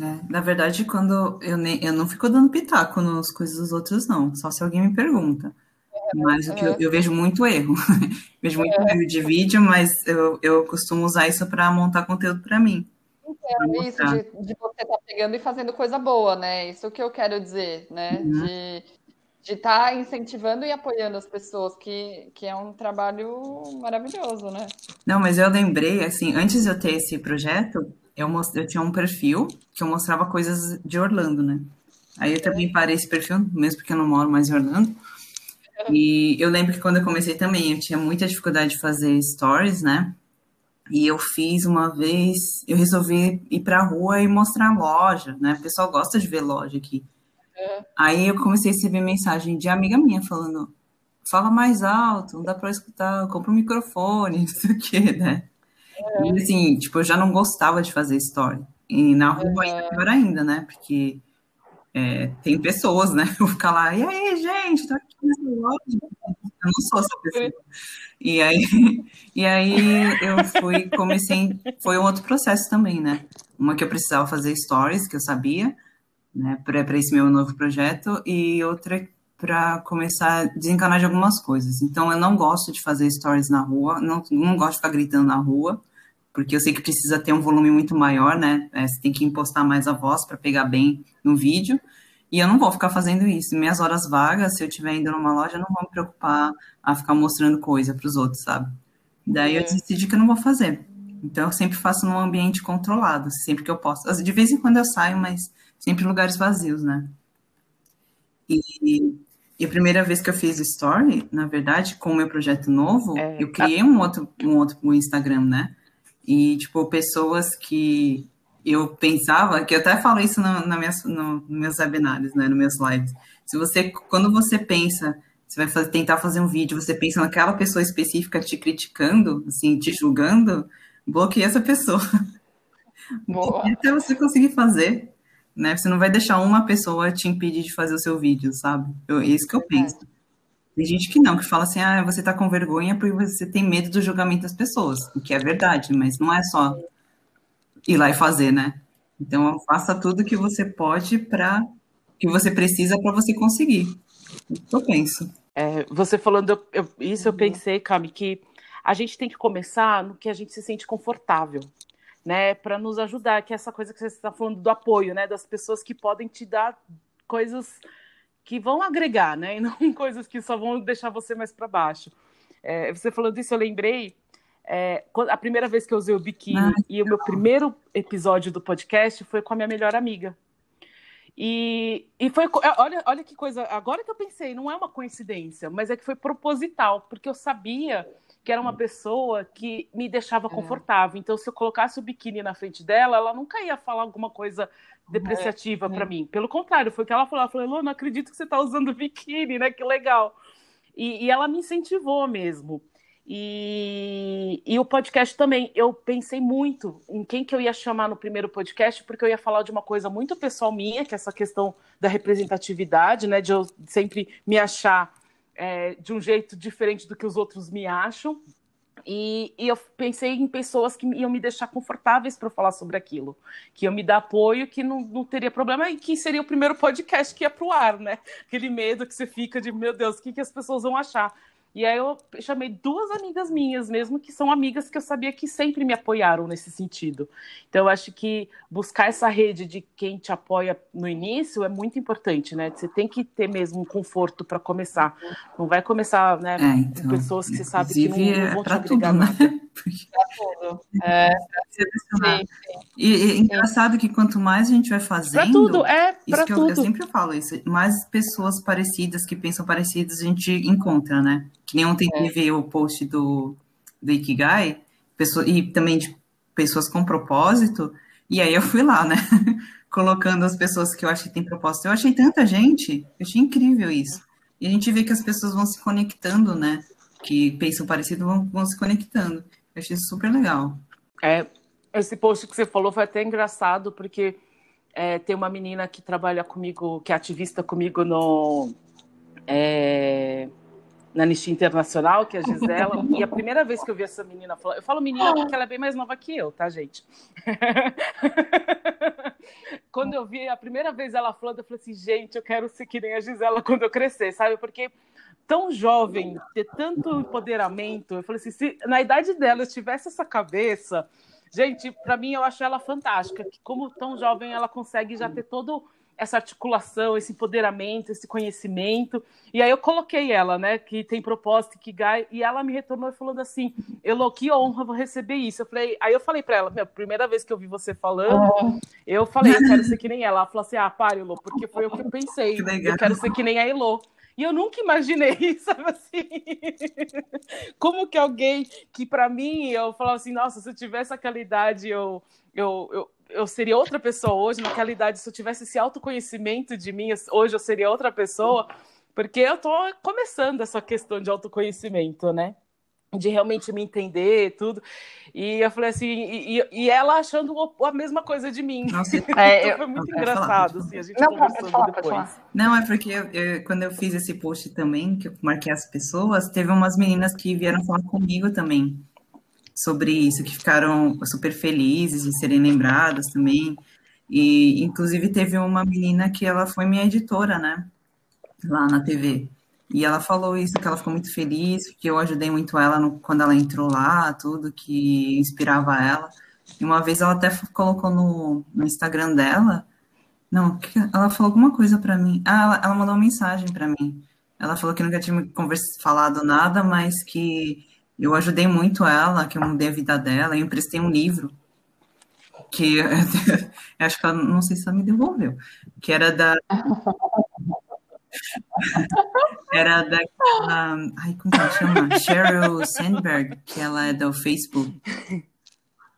É, na verdade, quando eu, nem, eu não fico dando pitaco nas coisas dos outros, não. Só se alguém me pergunta. Mas o que eu, eu, vejo muito erro. vejo muito erro de vídeo, mas eu, eu costumo usar isso para montar conteúdo para mim é isso de, de você estar tá pegando e fazendo coisa boa, né? Isso que eu quero dizer, né? Uhum. De de estar tá incentivando e apoiando as pessoas, que, que é um trabalho maravilhoso, né? Não, mas eu lembrei, assim, antes de eu ter esse projeto, eu, most... eu tinha um perfil que eu mostrava coisas de Orlando, né? Aí eu também parei esse perfil, mesmo porque eu não moro mais em Orlando. E eu lembro que quando eu comecei também, eu tinha muita dificuldade de fazer stories, né? E eu fiz uma vez, eu resolvi ir para a rua e mostrar a loja, né? O pessoal gosta de ver loja aqui. É. Aí eu comecei a receber mensagem de amiga minha falando: fala mais alto, não dá para escutar, compra um microfone, não sei o quê, né? É. E assim, tipo, eu já não gostava de fazer story. E na rua é. ainda pior ainda, né? Porque é, tem pessoas, né? Eu ficar lá, e aí, gente, tô aqui nessa loja. Eu não sou essa pessoa. E aí, e aí eu fui, comecei, foi um outro processo também, né? Uma que eu precisava fazer stories, que eu sabia, né, para esse meu novo projeto, e outra para começar a desencanar de algumas coisas. Então, eu não gosto de fazer stories na rua, não, não gosto de ficar gritando na rua, porque eu sei que precisa ter um volume muito maior, né? É, você tem que impostar mais a voz para pegar bem no vídeo. E eu não vou ficar fazendo isso. Minhas horas vagas, se eu estiver indo numa loja, eu não vou me preocupar a ficar mostrando coisa para os outros, sabe? Daí eu é. decidi que eu não vou fazer. Então eu sempre faço num ambiente controlado, sempre que eu posso. De vez em quando eu saio, mas sempre em lugares vazios, né? E, e a primeira vez que eu fiz o story, na verdade, com o meu projeto novo, é, eu criei um outro, um outro Instagram, né? E, tipo, pessoas que eu pensava, que eu até falo isso na minha, no, nos meus webinars, né, nos meus lives. Se você, quando você pensa, você vai fazer, tentar fazer um vídeo, você pensa naquela pessoa específica te criticando, assim, te julgando, bloqueia essa pessoa. Boa. Até você conseguir fazer, né? Você não vai deixar uma pessoa te impedir de fazer o seu vídeo, sabe? Eu, é isso que eu penso. Tem gente que não, que fala assim, ah, você tá com vergonha porque você tem medo do julgamento das pessoas, o que é verdade, mas não é só ir lá e fazer, né? Então, faça tudo que você pode para que você precisa para você conseguir. Eu penso. É, você falando eu, isso, eu pensei, Cami, que a gente tem que começar no que a gente se sente confortável, né? Para nos ajudar, que é essa coisa que você está falando do apoio, né? Das pessoas que podem te dar coisas que vão agregar, né? E não coisas que só vão deixar você mais para baixo. É, você falando isso, eu lembrei é, a primeira vez que eu usei o biquíni ah, e o meu primeiro episódio do podcast foi com a minha melhor amiga. E, e foi. Olha, olha que coisa. Agora que eu pensei, não é uma coincidência, mas é que foi proposital, porque eu sabia que era uma pessoa que me deixava é. confortável. Então, se eu colocasse o biquíni na frente dela, ela nunca ia falar alguma coisa depreciativa é, para mim. Pelo contrário, foi o que ela falou. Ela falou: Elô, não acredito que você está usando biquíni, né? Que legal. E, e ela me incentivou mesmo. E, e, o podcast também, eu pensei muito em quem que eu ia chamar no primeiro podcast, porque eu ia falar de uma coisa muito pessoal minha, que é essa questão da representatividade, né? De eu sempre me achar é, de um jeito diferente do que os outros me acham. E, e eu pensei em pessoas que iam me deixar confortáveis para falar sobre aquilo, que iam me dar apoio, que não, não teria problema, e que seria o primeiro podcast que ia para o ar, né? Aquele medo que você fica de, meu Deus, o que, que as pessoas vão achar? E aí eu chamei duas amigas minhas mesmo, que são amigas que eu sabia que sempre me apoiaram nesse sentido. Então eu acho que buscar essa rede de quem te apoia no início é muito importante, né? Você tem que ter mesmo um conforto para começar. Não vai começar, né, é, então, com pessoas que você sabe que não, não vão te agregar tudo, nada. Né? tudo. É, sim, sim. E, e engraçado que quanto mais a gente vai fazendo. Pra tudo, é. Pra tudo. Eu, eu, sempre falo isso. Mais pessoas parecidas, que pensam parecidas, a gente encontra, né? Que nem ontem é. teve o post do, do Ikigai, pessoa, e também de pessoas com propósito. E aí eu fui lá, né? Colocando as pessoas que eu achei que tem propósito. Eu achei tanta gente, eu achei incrível isso. E a gente vê que as pessoas vão se conectando, né? Que pensam parecido vão, vão se conectando. Eu achei super legal. É, esse post que você falou foi até engraçado, porque é, tem uma menina que trabalha comigo, que é ativista comigo no. É, na Anistia Internacional, que é a Gisela, e a primeira vez que eu vi essa menina falar, eu falo menina porque ela é bem mais nova que eu, tá, gente? quando eu vi a primeira vez ela falando, eu falei assim, gente, eu quero ser que nem a Gisela quando eu crescer, sabe? Porque tão jovem, ter tanto empoderamento. Eu falei assim, se na idade dela eu tivesse essa cabeça, gente, para mim eu acho ela fantástica, que como tão jovem ela consegue já ter todo essa articulação, esse empoderamento, esse conhecimento. E aí eu coloquei ela, né, que tem propósito, que gai, e ela me retornou falando assim: Elo, que honra vou receber isso. Eu falei, aí eu falei para ela, minha primeira vez que eu vi você falando, oh. eu falei, eu quero ser que nem ela. Ela falou assim: ah, para, Elo, porque foi o que eu pensei. Que eu quero ser que nem a Elo. E eu nunca imaginei, sabe assim? Como que alguém que para mim eu falava assim, nossa, se eu tivesse aquela idade, eu, eu, eu, eu seria outra pessoa hoje, naquela idade, se eu tivesse esse autoconhecimento de mim, hoje eu seria outra pessoa, porque eu tô começando essa questão de autoconhecimento, né? de realmente me entender tudo. E eu falei assim, e, e ela achando a mesma coisa de mim. Nossa, é, então foi muito engraçado, falar, assim, a gente não, conversando falar, depois. Não, é porque eu, eu, quando eu fiz esse post também, que eu marquei as pessoas, teve umas meninas que vieram falar comigo também sobre isso, que ficaram super felizes de serem lembradas também. E, inclusive, teve uma menina que ela foi minha editora, né? Lá na TV. E ela falou isso, que ela ficou muito feliz, que eu ajudei muito ela no, quando ela entrou lá, tudo que inspirava ela. E uma vez ela até colocou no, no Instagram dela, não, ela falou alguma coisa para mim. Ah, ela, ela, mandou uma mensagem para mim. Ela falou que nunca tinha conversado, falado nada, mas que eu ajudei muito ela, que eu mudei a vida dela, eu emprestei um livro que acho que ela, não sei se ela me devolveu, que era da Era daquela. Ai, como que chama? Sheryl Sandberg, que ela é do Facebook.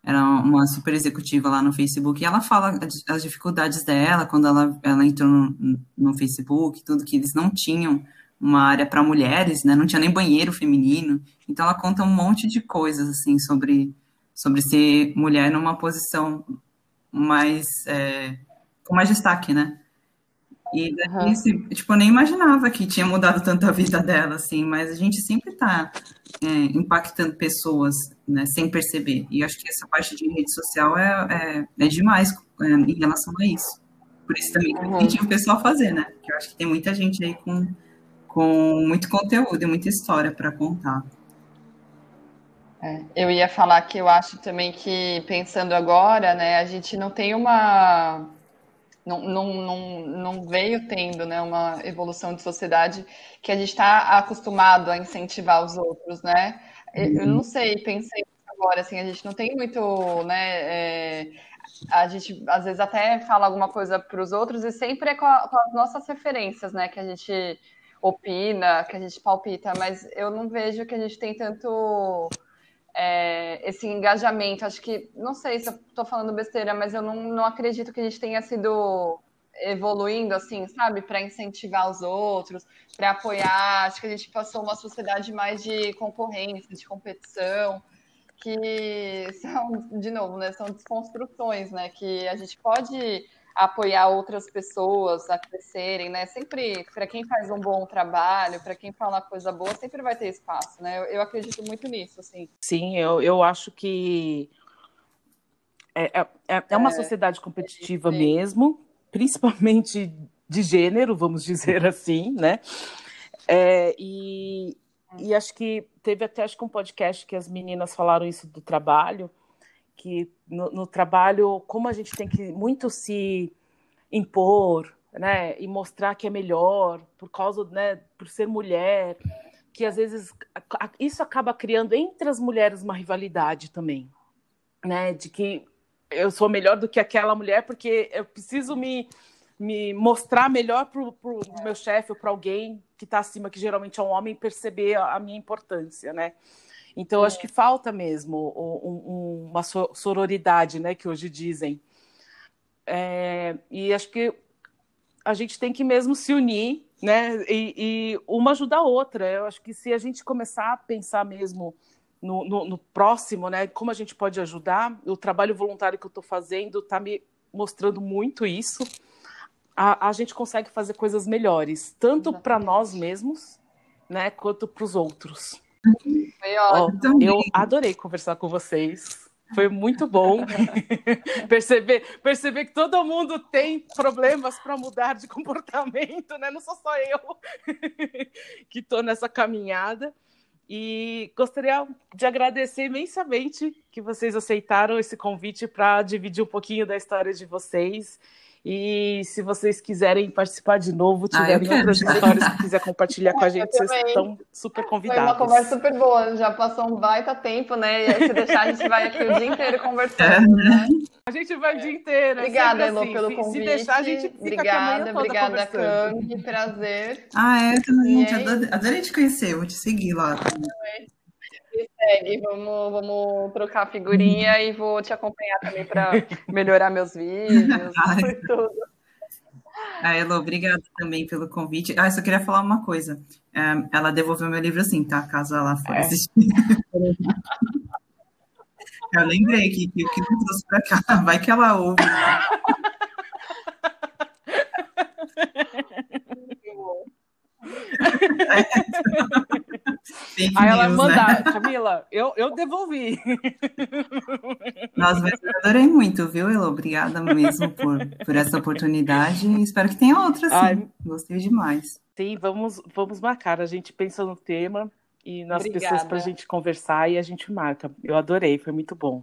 Era uma super executiva lá no Facebook. E ela fala as dificuldades dela quando ela, ela entrou no, no Facebook, tudo que eles não tinham uma área para mulheres, né? Não tinha nem banheiro feminino. Então ela conta um monte de coisas assim sobre sobre ser mulher numa posição mais é, com mais destaque, né? E daí, uhum. assim, tipo, eu nem imaginava que tinha mudado tanto a vida dela, assim, mas a gente sempre está é, impactando pessoas, né, sem perceber. E acho que essa parte de rede social é, é, é demais é, em relação a isso. Por isso também que uhum. eu pedi o pessoal fazer, né? Porque eu acho que tem muita gente aí com, com muito conteúdo e muita história para contar. É, eu ia falar que eu acho também que, pensando agora, né, a gente não tem uma não, não, não, não veio tendo né, uma evolução de sociedade que a gente está acostumado a incentivar os outros, né? Eu não sei, pensei agora, assim, a gente não tem muito, né? É, a gente às vezes até fala alguma coisa para os outros e sempre é com, a, com, as nossas referências, né? Que a gente opina, que a gente palpita, mas eu não vejo que a gente tem tanto é, esse engajamento. Acho que, não sei se eu estou falando besteira, mas eu não, não acredito que a gente tenha sido evoluindo, assim, sabe, para incentivar os outros, para apoiar. Acho que a gente passou uma sociedade mais de concorrência, de competição, que são, de novo, né, são desconstruções, né, que a gente pode apoiar outras pessoas a crescerem, né? Sempre, para quem faz um bom trabalho, para quem fala coisa boa, sempre vai ter espaço, né? Eu, eu acredito muito nisso, assim. Sim, eu, eu acho que é, é, é, é uma é, sociedade competitiva mesmo, principalmente de gênero, vamos dizer assim, né? É, e, e acho que teve até acho que um podcast que as meninas falaram isso do trabalho, que no, no, trabalho, como a gente tem que muito se impor, né, e mostrar que é melhor por causa, né, por ser mulher, que às vezes isso acaba criando entre as mulheres uma rivalidade também, né, de que eu sou melhor do que aquela mulher porque eu preciso me me mostrar melhor para o meu chefe ou para alguém que está acima, que geralmente é um homem, perceber a, a minha importância, né? Então, é. acho que falta mesmo um, um, uma sororidade, né, que hoje dizem. É, e acho que a gente tem que mesmo se unir, né, e, e, uma ajudar a outra. Eu acho que se a gente começar a pensar mesmo no, no, no próximo, né, como a gente pode ajudar, o trabalho voluntário que eu estou fazendo está me mostrando muito isso. A, a gente consegue fazer coisas melhores, tanto para nós mesmos, né, quanto para os outros. Foi ótimo. Oh, eu adorei conversar com vocês. Foi muito bom perceber, perceber que todo mundo tem problemas para mudar de comportamento, né? Não sou só eu que estou nessa caminhada. E gostaria de agradecer imensamente que vocês aceitaram esse convite para dividir um pouquinho da história de vocês e se vocês quiserem participar de novo, ah, tiverem ah, outras histórias que quiser compartilhar com a gente, vocês estão super convidados. Foi uma conversa super boa, já passou um baita tempo, né? E aí, se deixar, a gente vai aqui o dia inteiro conversando, é. né? A gente vai o dia inteiro. É obrigada, Elo, assim. pelo convite. Se deixar, a gente fica Obrigada, obrigada, Cami. Prazer. Ah, é, também. Adorei, adorei te conhecer, vou te seguir lá. Também segue, vamos, vamos trocar figurinha e vou te acompanhar também para melhorar meus vídeos e tudo. Ah, Elo, obrigada também pelo convite. Ah, eu só queria falar uma coisa. Um, ela devolveu meu livro assim, tá? Caso ela for é. assistir. eu lembrei que, que, que eu trouxe pra cá. Vai que ela ouve. Né? Aí ela manda, né? Camila, eu, eu devolvi. Nossa, mas eu adorei muito, viu, Elo? Obrigada mesmo por, por essa oportunidade. Espero que tenha outras, sim. Ai, Gostei demais. Sim, vamos, vamos marcar. A gente pensa no tema e nas Obrigada. pessoas para a gente conversar e a gente marca. Eu adorei, foi muito bom.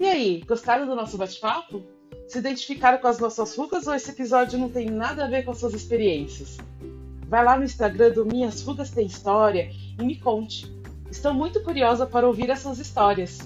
E aí, gostaram do nosso bate-papo? Se identificaram com as nossas rugas ou esse episódio não tem nada a ver com as suas experiências? Vai lá no Instagram do Minhas Rugas Tem História e me conte. Estou muito curiosa para ouvir essas histórias.